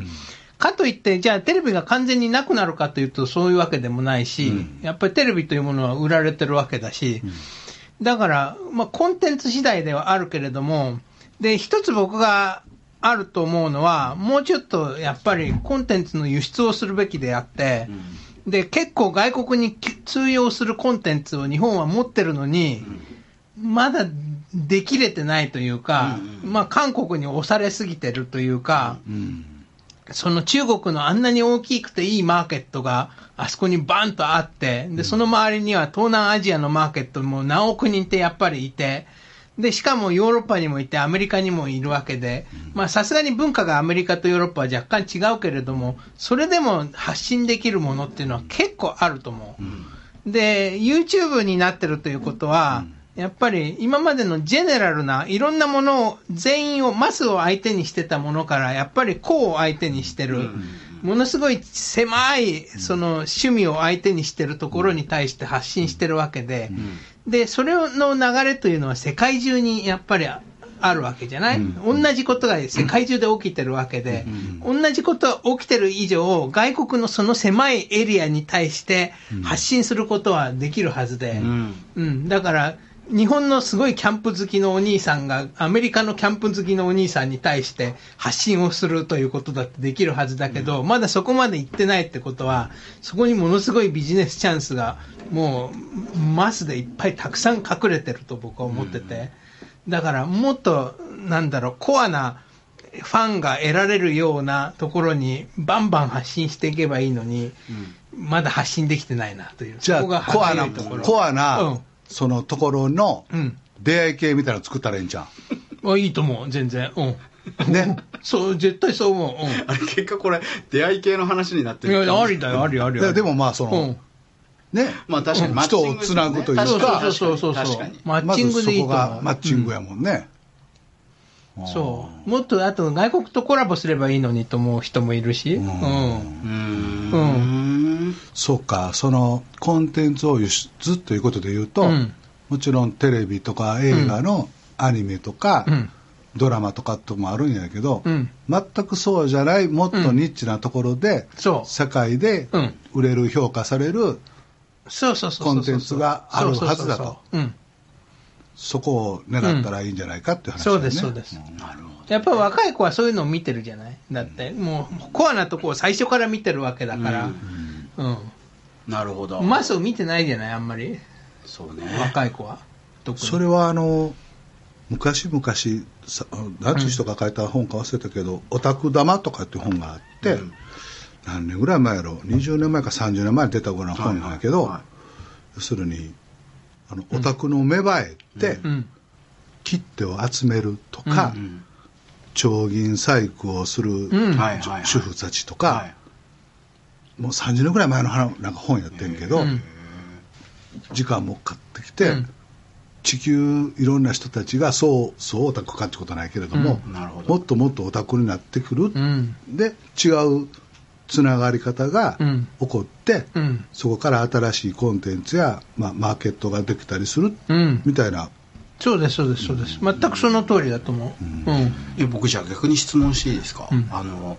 かといって、じゃあテレビが完全になくなるかというとそういうわけでもないし、やっぱりテレビというものは売られてるわけだし、だから、まあ、コンテンツ次第ではあるけれども、で、一つ僕があると思うのは、もうちょっとやっぱりコンテンツの輸出をするべきであって、で、結構外国に通用するコンテンツを日本は持ってるのに、まだできれてないというか、まあ韓国に押されすぎてるというか、うんその中国のあんなに大きくていいマーケットがあそこにバンとあって、で、その周りには東南アジアのマーケットも何億人ってやっぱりいて、で、しかもヨーロッパにもいてアメリカにもいるわけで、まあさすがに文化がアメリカとヨーロッパは若干違うけれども、それでも発信できるものっていうのは結構あると思う。で、YouTube になってるということは、やっぱり今までのジェネラルないろんなものを全員をマスを相手にしてたものからやっぱり個を相手にしてる、ものすごい狭いその趣味を相手にしてるところに対して発信してるわけで、で、それの流れというのは世界中にやっぱりあるわけじゃない、同じことが世界中で起きてるわけで、同じことが起きてる以上、外国のその狭いエリアに対して発信することはできるはずで、うん。うん、だから、日本のすごいキャンプ好きのお兄さんが、アメリカのキャンプ好きのお兄さんに対して発信をするということだってできるはずだけど、まだそこまで行ってないってことは、そこにものすごいビジネスチャンスが、もう、マスでいっぱいたくさん隠れてると僕は思ってて、だからもっと、なんだろう、コアな、ファンが得られるようなところにバンバン発信していけばいいのに、まだ発信できてないなという。じゃそこがあ、コアな、コアな、うんそのところのうん。出会い系みたいなの作ったらいいんじゃん。あいいと思う、全然。うん。ね？そう、絶対そう思う。あれ結果これ出会い系の話になってうん。いるや、ありだよ、ありありあり。ででもまあ、その、うん。ね？まあ確かにマッチングですね人をつなぐというか確かにそうそうそうそうマッチングでいいとまずそこが思う。マッチングやもんね。うんそう。もっと、あと外国とコラボすればいいのにと思う人もいるし。うん。うーんうんそうか、そのコンテンツを輸出ということで言うと、うん。もちろんテレビとか映画のアニメとか、うん。ドラマとかともあるんやけど、うん。全くそうじゃない、もっとニッチなところで、そう。社会でうん。売れる、評価される。コンテンツがあるはずだと。そこを狙ったらいいんじゃないかっていう話だよね、そうです、そうです。なるほどやっぱり若い子はそういうのを見てるじゃない？だって、もう、コアなとこを最初から見てるわけだから。うん。なるほど。マスを見てないじゃないあんまり。そうね。若い子は。特に。それはあの昔々さ何ていう人が書いた本か忘れたけど「オタク玉」とかっていう本があって、うん。何年ぐらい前やろ20年前か30年前に出たような本なんやけど、はいはい要するにあのオタクの芽生えって、うん。切手を集めるとか、うん。丁銀細工をする、うんはいはいはい主婦たちとか、はいもう30年ぐらい前の話なんか本やってんけど、うん時間もかかってきて、うん地球いろんな人たちがそうそうオタクかってことはないけれども、うんなるほどもっともっとオタクになってくる、うん。で違うつながり方がうん起こって、うん。そこから新しいコンテンツや、まあ、マーケットができたりする、うん。みたいなそうです、そうです、そうです。全くその通りだと思う。うん。いや僕じゃあ逆に質問していいですか、うんあの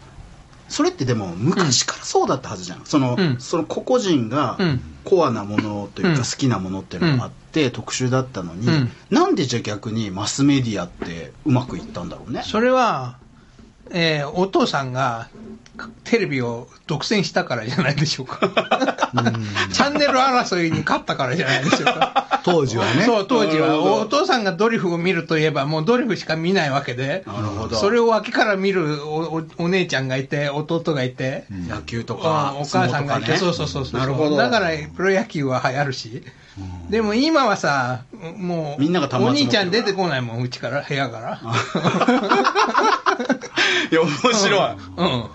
それってでも昔からそうだったはずじゃん、そのうん。その個々人がうん。コアなものといううん。か好きなものっていうのがあって特殊だったのに、うん。なんでじゃあ逆にマスメディアってうまくいったんだろうね。それは、えーお父さんがテレビを独占したからじゃないでしょうか。チャンネル争いに勝ったからじゃないでしょうか。当時はねそう、当時は。お父さんがドリフを見るといえば、もうドリフしか見ないわけで。なるほどそれを脇から見るおおお姉ちゃんがいて、弟がいて、野球とうんかお母さんがいて、ねそうそうそうそう。なるほどだからプロ野球は流行るし。でも今はさ、もう、みんながお兄ちゃん出てこないもん、うちから、部屋から。いや面白い、うん。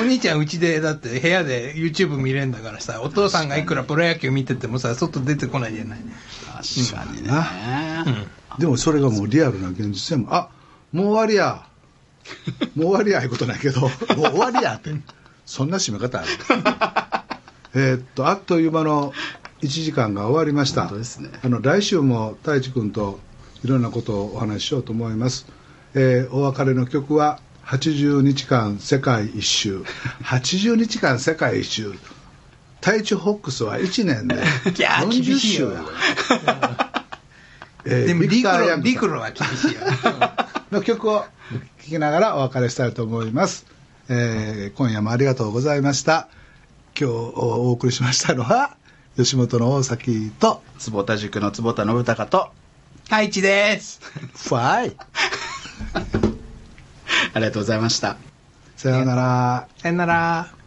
お兄ちゃんうちで、だって部屋で YouTube 見れんだからさ、お父さんがいくらプロ野球見ててもさ、外出てこないじゃない。確かにね、でもそれがもうリアルな現実でもあもう終わりや。もう終わりやいうことないけど。もう終わりやって。そんな締め方ある？えーっとあっという間の1時間が終わりました。本当ですね。あの来週も太一君といろんなことをお話ししようと思います、えーお別れの曲は80日間世界一周。80日間世界一周。太一ホックスは1年で いやー厳40しいよ。週やえーでもビクターヤングさん。陸路、陸路は厳しいよ。の曲を聴きながらお別れしたいと思います、えー今夜もありがとうございました。今日お送りしましたのは吉本の大崎と坪田塾の坪田信孝と太一です。ファイ ありがとうございましたさようならさよなら。